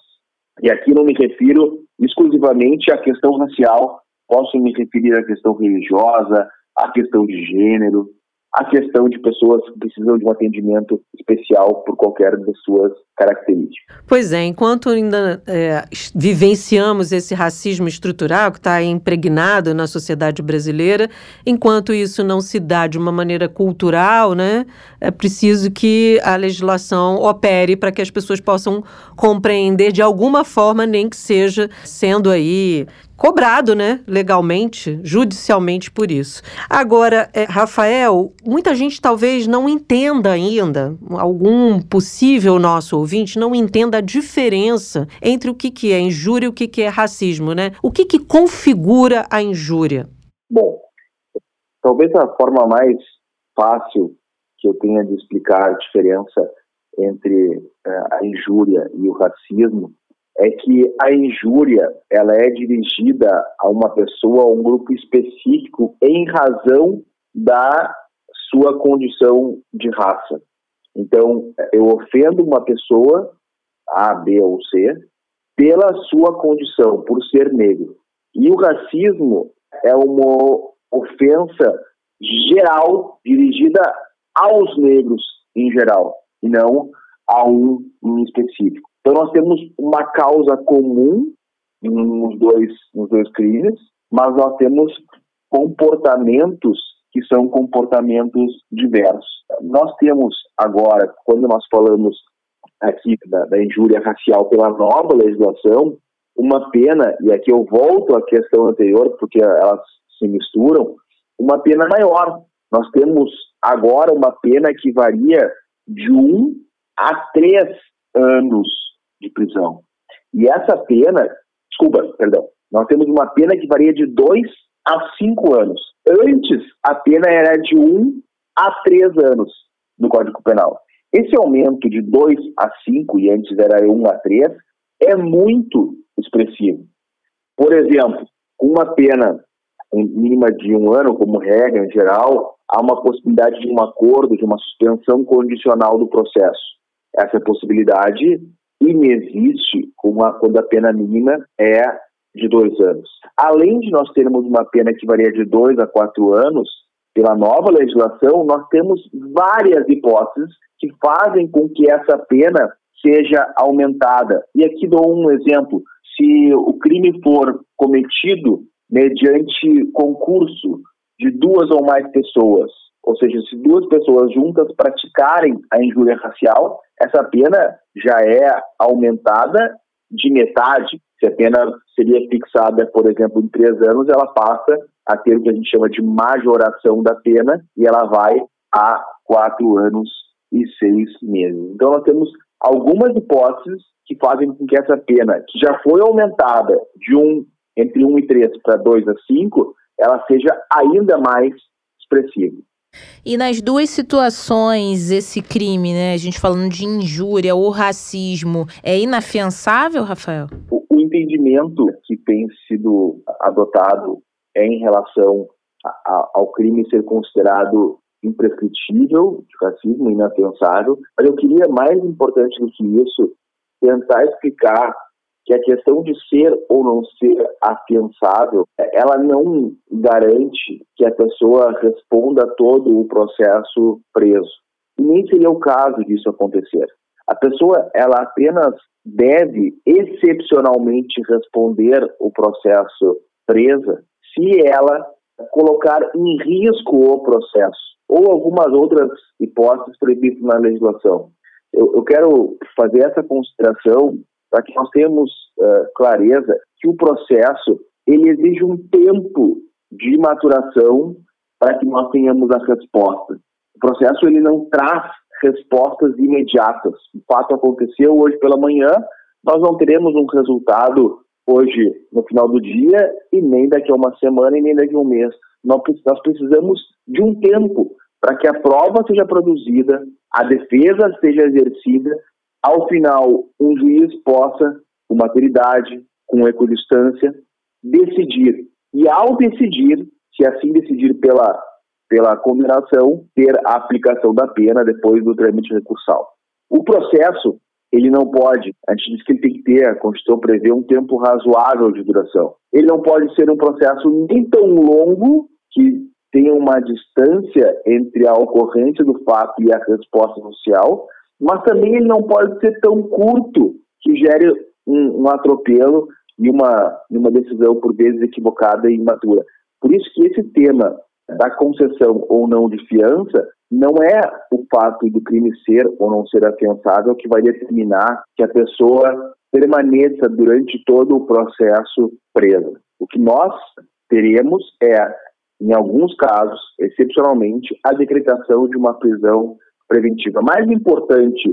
E aqui não me refiro exclusivamente à questão racial, posso me referir à questão religiosa, à questão de gênero, a questão de pessoas que precisam de um atendimento especial por qualquer das suas características. Pois é, enquanto ainda é, vivenciamos esse racismo estrutural que está impregnado na sociedade brasileira, enquanto isso não se dá de uma maneira cultural, né, é preciso que a legislação opere para que as pessoas possam compreender de alguma forma, nem que seja sendo aí cobrado, né, legalmente, judicialmente por isso. Agora, é, Rafael, muita gente talvez não entenda ainda, algum possível nosso ouvinte não entenda a diferença entre o que, que é injúria e o que, que é racismo, né? O que, que configura a injúria? Bom, talvez a forma mais fácil que eu tenha de explicar a diferença entre uh, a injúria e o racismo é que a injúria ela é dirigida a uma pessoa, a um grupo específico, em razão da sua condição de raça. Então, eu ofendo uma pessoa, A, B ou C, pela sua condição, por ser negro. E o racismo é uma ofensa geral dirigida aos negros em geral, e não a um em específico. Então nós temos uma causa comum nos dois, nos dois crimes, mas nós temos comportamentos que são comportamentos diversos. Nós temos agora, quando nós falamos aqui da, da injúria racial pela nova legislação, uma pena, e aqui eu volto à questão anterior, porque elas se misturam, uma pena maior. Nós temos agora uma pena que varia de um a três anos de prisão. E essa pena, desculpa, perdão, nós temos uma pena que varia de dois a cinco anos. Antes, a pena era de um a três anos no Código Penal. Esse aumento de dois a cinco, e antes era um a três, é muito expressivo. Por exemplo, com uma pena mínima de um ano, como regra em geral, há uma possibilidade de um acordo, de uma suspensão condicional do processo. Essa possibilidade inexiste quando a pena mínima é de dois anos. Além de nós termos uma pena que varia de dois a quatro anos, pela nova legislação, nós temos várias hipóteses que fazem com que essa pena seja aumentada. E aqui dou um exemplo. Se o crime for cometido mediante concurso de duas ou mais pessoas, ou seja, se duas pessoas juntas praticarem a injúria racial, essa pena já é aumentada de metade. Se a pena seria fixada, por exemplo, em três anos, ela passa a ter o que a gente chama de majoração da pena e ela vai a quatro anos e seis meses. Então, nós temos algumas hipóteses que fazem com que essa pena, que já foi aumentada de um entre 1 e 3 para 2 a 5, ela seja ainda mais expressiva. E nas duas situações, esse crime, né, a gente falando de injúria ou racismo, é inafiançável, Rafael? O, o entendimento que tem sido adotado é em relação a, a, ao crime ser considerado imprescritível de racismo, inafiançável, mas eu queria, mais importante do que isso, tentar explicar que a questão de ser ou não ser afiançável, ela não garante que a pessoa responda todo o processo preso. E nem seria o caso disso acontecer. A pessoa, ela apenas deve excepcionalmente responder o processo presa se ela colocar em risco o processo ou algumas outras hipóteses previstas na legislação. Eu, eu quero fazer essa consideração para que nós tenhamos uh, clareza que o processo ele exige um tempo de maturação para que nós tenhamos as respostas. O processo ele não traz respostas imediatas. O fato aconteceu hoje pela manhã, nós não teremos um resultado hoje no final do dia e nem daqui a uma semana e nem daqui a um mês. Nós precisamos de um tempo para que a prova seja produzida, a defesa seja exercida ao final, um juiz possa, com maturidade, com equidistância, decidir. E ao decidir, se assim decidir pela, pela condenação, ter a aplicação da pena depois do trâmite recursal. O processo, ele não pode, a gente diz que ele tem que ter, a Constituição prevê um tempo razoável de duração. Ele não pode ser um processo nem tão longo que tenha uma distância entre a ocorrência do fato e a resposta social, mas também ele não pode ser tão curto que gere um, um atropelo e uma, uma decisão, por vezes, equivocada e imatura. Por isso que esse tema da concessão ou não de fiança não é o fato do crime ser ou não ser afiançável que vai determinar que a pessoa permaneça durante todo o processo presa. O que nós teremos é, em alguns casos, excepcionalmente, a decretação de uma prisão preventiva. Mais importante,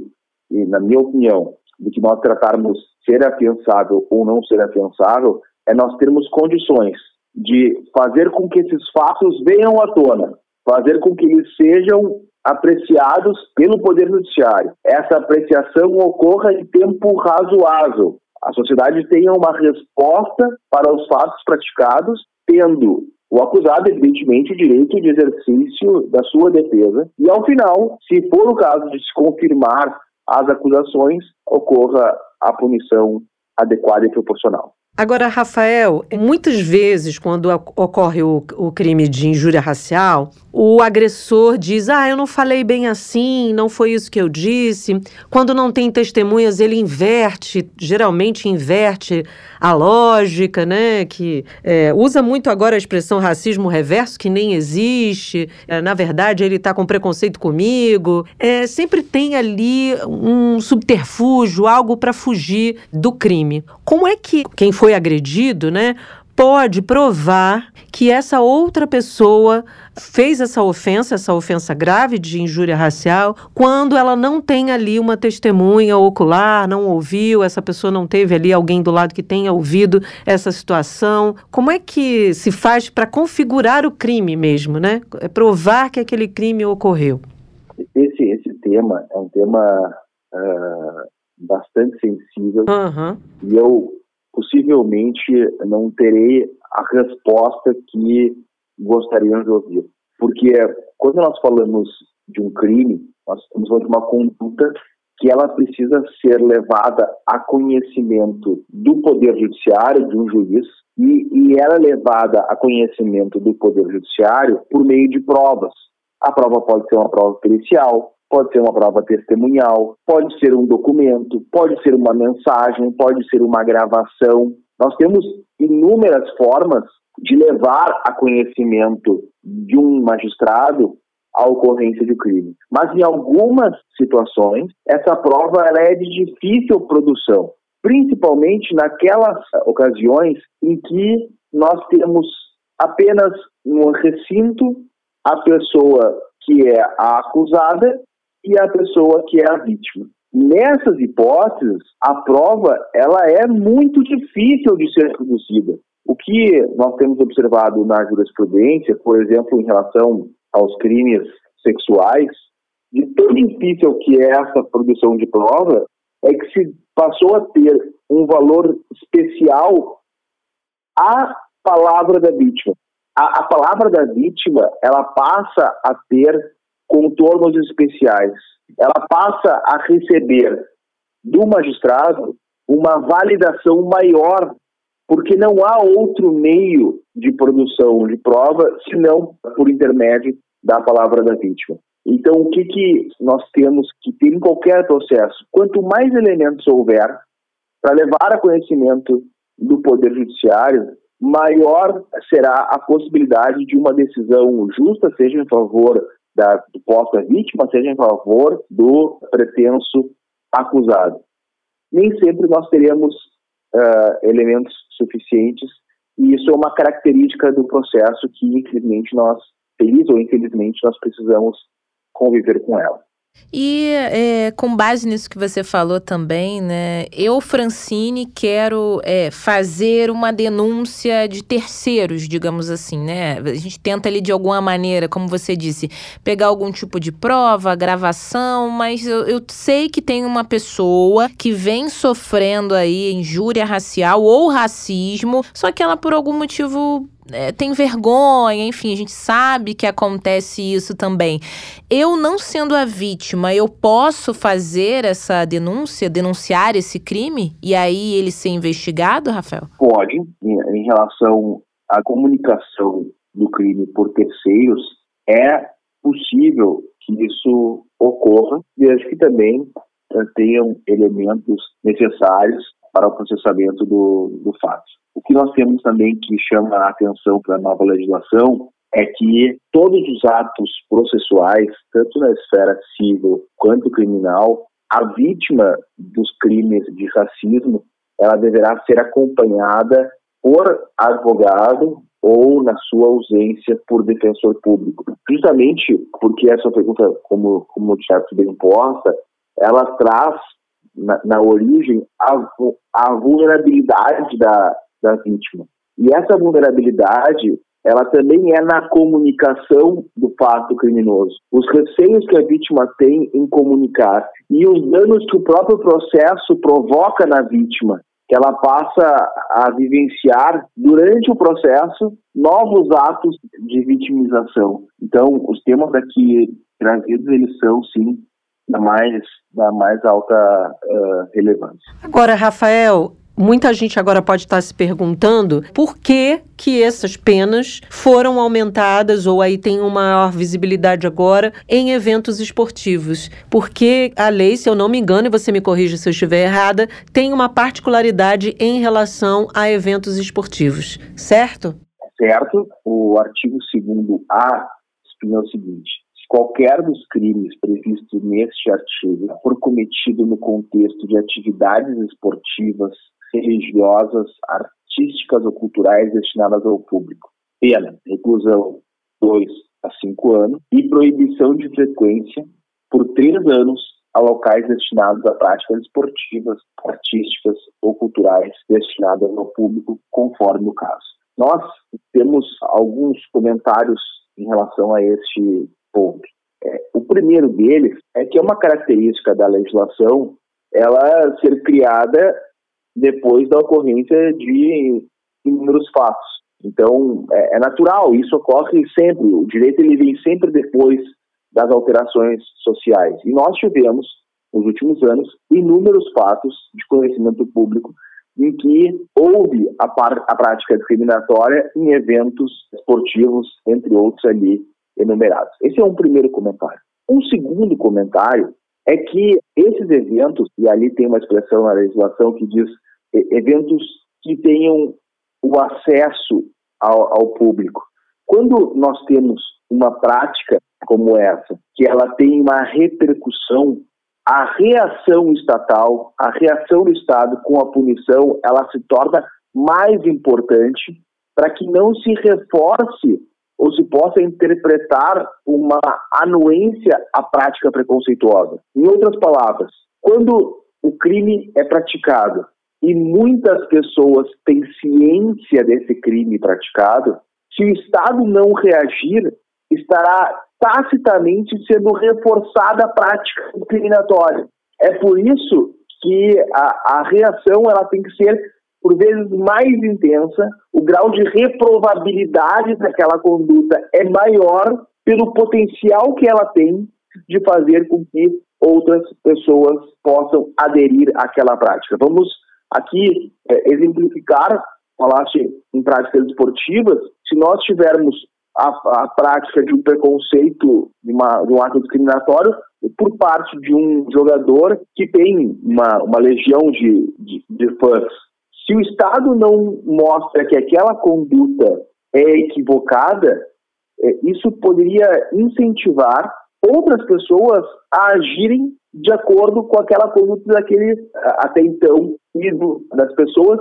e na minha opinião, do que nós tratarmos ser afiançável ou não ser afiançável, é nós termos condições de fazer com que esses fatos venham à tona, fazer com que eles sejam apreciados pelo Poder Judiciário. Essa apreciação ocorra em tempo razoável. A sociedade tenha uma resposta para os fatos praticados, tendo o acusado, evidentemente, o direito de exercício da sua defesa. E, ao final, se for o caso de se confirmar as acusações, ocorra a punição adequada e proporcional. Agora, Rafael, muitas vezes, quando ocorre o, o, crime de injúria racial, o agressor diz: Ah, eu não falei bem assim, não foi isso que eu disse. Quando não tem testemunhas, ele inverte, geralmente inverte a lógica, né? Que é, usa muito agora a expressão racismo reverso, que nem existe. É, na verdade, ele está com preconceito comigo. É, sempre tem ali um subterfúgio, algo para fugir do crime. Como é que quem foi foi agredido, né, pode provar que essa outra pessoa fez essa ofensa, essa ofensa grave de injúria racial, quando ela não tem ali uma testemunha ocular, não ouviu, essa pessoa não teve ali alguém do lado que tenha ouvido essa situação. Como é que se faz para configurar o crime mesmo, né? É provar que aquele crime ocorreu. Esse, esse tema é um tema uh, bastante sensível uhum. e eu possivelmente não terei a resposta que gostariam de ouvir. Porque quando nós falamos de um crime, nós estamos falando de uma conduta que ela precisa ser levada a conhecimento do Poder Judiciário, de um juiz, e, e ela é levada a conhecimento do Poder Judiciário por meio de provas. A prova pode ser uma prova pericial, pode ser uma prova testemunhal, pode ser um documento, pode ser uma mensagem, pode ser uma gravação. Nós temos inúmeras formas de levar a conhecimento de um magistrado a ocorrência de crime. Mas em algumas situações, essa prova ela é de difícil produção, principalmente naquelas ocasiões em que nós temos apenas no recinto a pessoa que é a acusada e a pessoa que é a vítima. Nessas hipóteses, a prova ela é muito difícil de ser produzida. O que nós temos observado na jurisprudência, por exemplo, em relação aos crimes sexuais, de tão difícil que é essa produção de prova, é que se passou a ter um valor especial a palavra da vítima. A, a palavra da vítima, ela passa a ter contornos especiais. Ela passa a receber do magistrado uma validação maior, porque não há outro meio de produção de prova senão por intermédio da palavra da vítima. Então, o que, que nós temos que ter em qualquer processo? Quanto mais elementos houver para levar a conhecimento do Poder Judiciário, maior será a possibilidade de uma decisão justa, seja em favor da suposta vítima seja em favor do pretenso acusado. Nem sempre nós teremos uh, elementos suficientes e isso é uma característica do processo que, infelizmente, nós, feliz ou infelizmente, nós precisamos conviver com ela. E é, com base nisso que você falou também, né? Eu, Francine, quero é, fazer uma denúncia de terceiros, digamos assim, né? A gente tenta ali de alguma maneira, como você disse, pegar algum tipo de prova, gravação, mas eu, eu sei que tem uma pessoa que vem sofrendo aí injúria racial ou racismo, só que ela por algum motivo é, tem vergonha, enfim, a gente sabe que acontece isso também. Eu, não sendo a vítima, eu posso fazer essa denúncia, denunciar esse crime e aí ele ser investigado, Rafael? Pode. Em, em relação à comunicação do crime por terceiros, é possível que isso ocorra, desde que também eh, tenham elementos necessários para o processamento do, do fato. O que nós temos também que chama a atenção para a nova legislação é que todos os atos processuais, tanto na esfera civil quanto criminal, a vítima dos crimes de racismo, ela deverá ser acompanhada por advogado ou, na sua ausência, por defensor público. Justamente porque essa pergunta, como, como o Tiago bem imposta, ela traz na, na origem a, a vulnerabilidade da, da vítima. E essa vulnerabilidade, ela também é na comunicação do fato criminoso. Os receios que a vítima tem em comunicar e os danos que o próprio processo provoca na vítima, que ela passa a vivenciar durante o processo novos atos de vitimização. Então, os temas aqui trazidos, eles são, sim, da mais, da mais alta uh, relevância. Agora, Rafael, Muita gente agora pode estar se perguntando por que que essas penas foram aumentadas ou aí tem uma maior visibilidade agora em eventos esportivos. Porque a lei, se eu não me engano, e você me corrija se eu estiver errada, tem uma particularidade em relação a eventos esportivos, certo? Certo. O artigo 2A explica o seguinte: qualquer dos crimes previstos neste artigo for cometido no contexto de atividades esportivas, religiosas, artísticas ou culturais destinadas ao público. Pena, reclusão 2 a 5 anos e proibição de frequência por 3 anos a locais destinados a práticas esportivas, artísticas ou culturais destinadas ao público, conforme o caso. Nós temos alguns comentários em relação a este ponto. É, o primeiro deles é que é uma característica da legislação ela ser criada depois da ocorrência de inúmeros fatos. Então, é, é, natural, isso ocorre sempre. O direito ele vem sempre depois das alterações sociais. E nós tivemos, nos últimos anos, inúmeros fatos de conhecimento público em que houve a, a prática discriminatória em eventos esportivos, entre outros ali enumerados. Esse é um primeiro comentário. Um segundo comentário é que esses eventos, e ali tem uma expressão na legislação que diz eventos que tenham o acesso ao, ao público. Quando nós temos uma prática como essa, que ela tem uma repercussão, a reação estatal, a reação do Estado com a punição, ela se torna mais importante para que não se reforce ou se possa interpretar uma anuência à prática preconceituosa. Em outras palavras, quando o crime é praticado e muitas pessoas têm ciência desse crime praticado, se o Estado não reagir, estará tacitamente sendo reforçada a prática discriminatória. É por isso que a, a reação ela tem que ser por vezes mais intensa, o grau de reprovabilidade daquela conduta é maior pelo potencial que ela tem de fazer com que outras pessoas possam aderir àquela prática. Vamos aqui é, exemplificar, falaste em práticas esportivas, se nós tivermos a, a prática de um preconceito, de, uma, de um ato discriminatório, por parte de um jogador que tem uma, uma legião de, de, de fãs. Se o Estado não mostra que aquela conduta é equivocada, é, isso poderia incentivar outras pessoas a agirem de acordo com aquela conduta daquele até então ídolo das pessoas,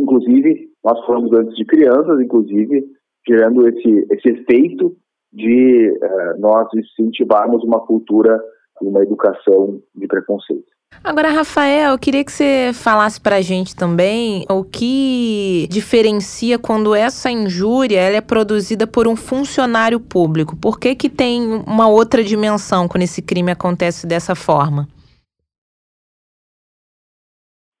inclusive nós falamos antes de crianças, inclusive gerando esse, esse efeito de uh, nós incentivarmos uma cultura e uma educação de preconceito. Agora, Rafael, eu queria que você falasse para a gente também o que diferencia quando essa injúria ela é produzida por um funcionário público. Por que, que tem uma outra dimensão quando esse crime acontece dessa forma?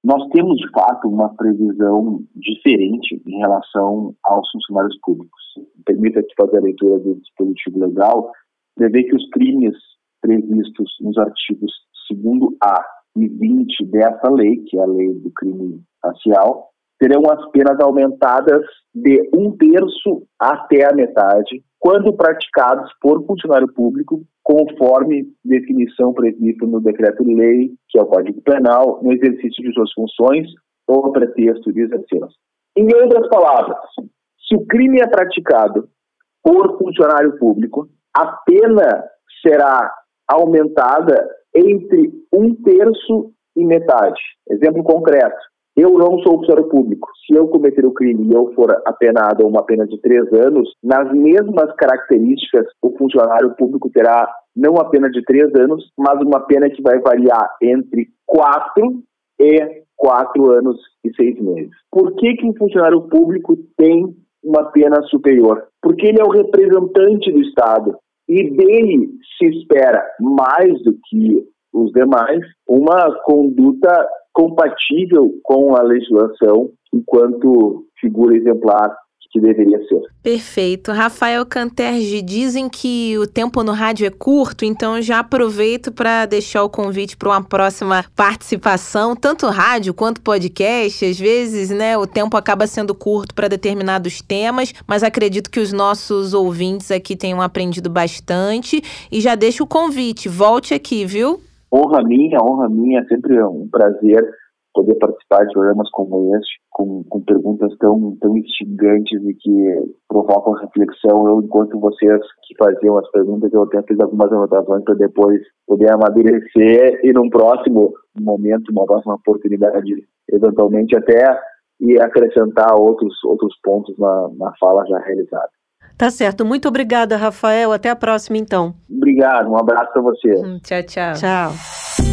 Nós temos, de fato, uma previsão diferente em relação aos funcionários públicos. Permita que fazer a leitura do dispositivo legal, prevê que os crimes previstos nos artigos 2 A e 20 dessa lei, que é a lei do crime racial, terão as penas aumentadas de um terço até a metade, quando praticados por funcionário público, conforme definição prevista no decreto-lei, que é o Código Penal, no exercício de suas funções ou pretexto de exercê-las. Em outras palavras, se o crime é praticado por funcionário público, a pena será aumentada entre um terço e metade. Exemplo concreto. Eu não sou funcionário público. Se eu cometer o crime e eu for apenado a uma pena de três anos, nas mesmas características, o funcionário público terá não a pena de três anos, mas uma pena que vai variar entre quatro e quatro anos e seis meses. Por que, que um funcionário público tem uma pena superior, porque ele é o representante do Estado e dele se espera mais do que os demais uma conduta compatível com a legislação enquanto figura exemplar que deveria ser. Perfeito. Rafael Canterge, dizem que o tempo no rádio é curto, então já aproveito para deixar o convite para uma próxima participação, tanto rádio quanto podcast. Às vezes, né, o tempo acaba sendo curto para determinados temas, mas acredito que os nossos ouvintes aqui tenham aprendido bastante e já deixo o convite. Volte aqui, viu? Honra minha, honra minha, é sempre um prazer poder participar de programas como este, com, com perguntas tão, tão instigantes e que provocam reflexão. Eu, enquanto vocês que faziam as perguntas, eu até fiz algumas anotações para depois poder amadurecer e num próximo momento, uma próxima oportunidade, eventualmente até e acrescentar outros, outros pontos na, na fala já realizada. Tá certo. Muito obrigada, Rafael. Até a próxima, então. Obrigado. Um abraço para você. Hum, tchau, tchau. Tchau.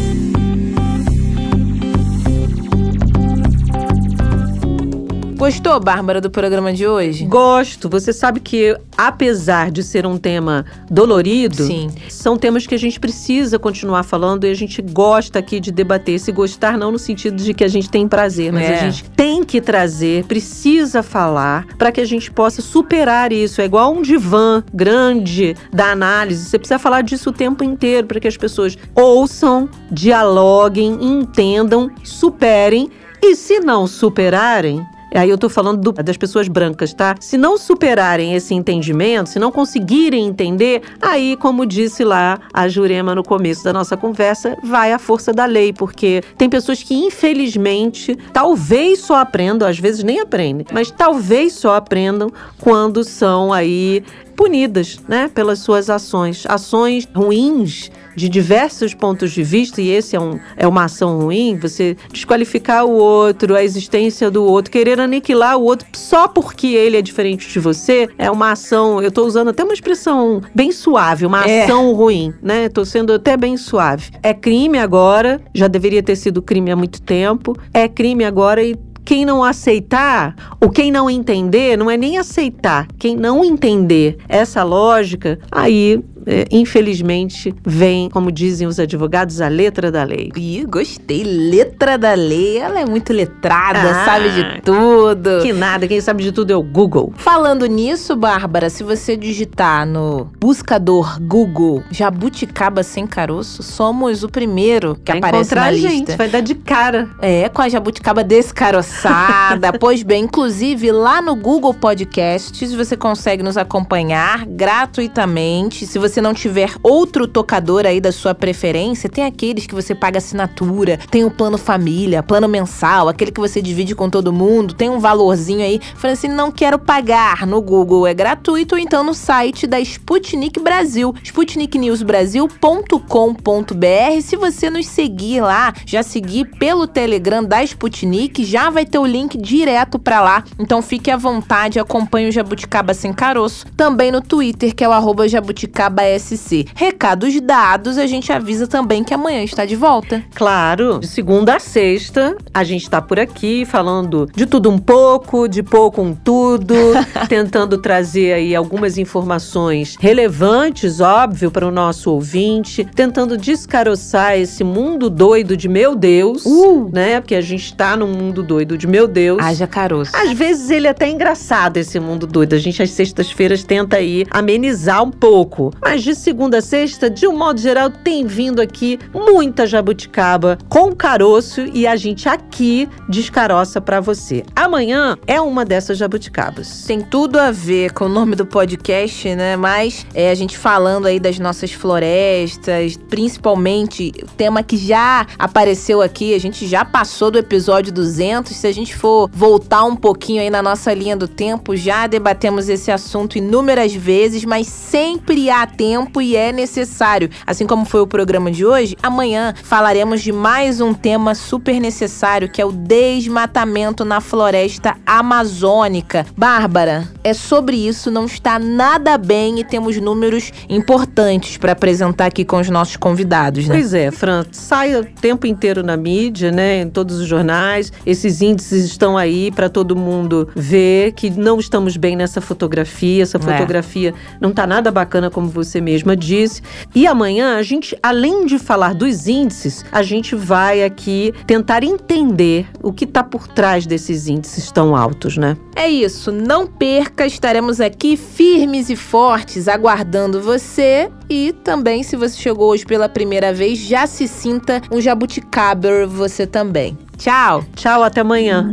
Gostou, Bárbara, do programa de hoje? Gosto. Você sabe que, apesar de ser um tema dolorido, Sim. são temas que a gente precisa continuar falando e a gente gosta aqui de debater. Se gostar, não no sentido de que a gente tem prazer, mas É. a gente tem que trazer, precisa falar para que a gente possa superar isso. É igual um divã grande da análise. Você precisa falar disso o tempo inteiro para que as pessoas ouçam, dialoguem, entendam, superem. E se não superarem, Aí eu tô falando do- das pessoas brancas, tá? Se não superarem esse entendimento, se não conseguirem entender, aí, como disse lá a Jurema no começo da nossa conversa, vai a força da lei, porque tem pessoas que, infelizmente, talvez só aprendam, às vezes nem aprendem, mas talvez só aprendam quando são aí punidas, né, pelas suas ações. Ações ruins de diversos pontos de vista, e esse é, um, é uma ação ruim, você desqualificar o outro, a existência do outro, querer aniquilar o outro só porque ele é diferente de você, é uma ação, eu tô usando até uma expressão bem suave, uma É. ação ruim, né? Tô sendo até bem suave. É crime agora, já deveria ter sido crime há muito tempo, é crime agora e quem não aceitar, ou quem não entender, não é nem aceitar. Quem não entender essa lógica, aí, é, infelizmente, vem, como dizem os advogados, a letra da lei. Ih, gostei. Letra da lei. Ela é muito letrada, Ah, sabe de tudo. Que nada, quem sabe de tudo é o Google. Falando nisso, Bárbara, se você digitar no buscador Google Jabuticaba sem caroço, somos o primeiro que Vai aparece encontrar na a lista. gente, vai dar de cara. É, com a jabuticaba descaroçada. pois bem, inclusive lá no Google Podcasts você consegue nos acompanhar gratuitamente. Se você não tiver outro tocador aí da sua preferência, tem aqueles que você paga assinatura, tem o plano família, plano mensal, aquele que você divide com todo mundo, tem um valorzinho aí. Falando assim, não quero pagar no Google, é gratuito, ou então no site da Sputnik Brasil, sputniknewsbrasil.com.br. Se você nos seguir lá, já seguir pelo Telegram da Sputnik, já vai ter o link direto pra lá. Então fique à vontade, acompanhe o Jabuticaba Sem Caroço, também no Twitter, que é o arroba jabuticabasc. Recados dados, a gente avisa também que amanhã está de volta. Claro, de segunda a sexta, a gente tá por aqui falando de tudo um pouco, de pouco um tudo, tentando trazer aí algumas informações relevantes, óbvio, para o nosso ouvinte, tentando descaroçar esse mundo doido de meu Deus, Uh! né? Porque a gente tá num mundo doido de meu Deus. Haja caroço. Às vezes ele é até engraçado, esse mundo doido. A gente, às sextas-feiras, tenta aí amenizar um pouco. Mas de segunda a sexta, de um modo geral, tem vindo aqui muita jabuticaba com caroço e a gente aqui descaroça pra você. Amanhã é uma dessas jabuticabas. Tem tudo a ver com o nome do podcast, né? Mas é a gente falando aí das nossas florestas, principalmente o tema que já apareceu aqui, a gente já passou do episódio 200. Se a gente for voltar um pouquinho aí na nossa linha do tempo, já debatemos esse assunto inúmeras vezes, mas sempre há tempo e é necessário. Assim como foi o programa de hoje, amanhã falaremos de mais um tema super necessário, que é o desmatamento na floresta amazônica. Bárbara, é sobre isso, não está nada bem e temos números importantes para apresentar aqui com os nossos convidados, né? Pois é, Fran, sai o tempo inteiro na mídia, né, em todos os jornais. Esses índices estão aí para todo mundo ver que não estamos bem nessa fotografia. Essa é. fotografia é. não está nada bacana, como você mesma disse. E amanhã a gente, além de falar dos índices, a gente vai aqui tentar entender o que está por trás desses índices tão altos, né? É isso, não perca, estaremos aqui firmes e fortes aguardando você e também se você chegou hoje pela primeira vez, já se sinta um jabuticaber você também. Tchau. Tchau, até amanhã.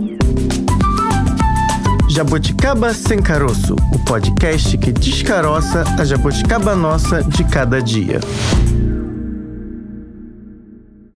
Jabuticaba Sem Caroço, o podcast que descaroça a jabuticaba nossa de cada dia.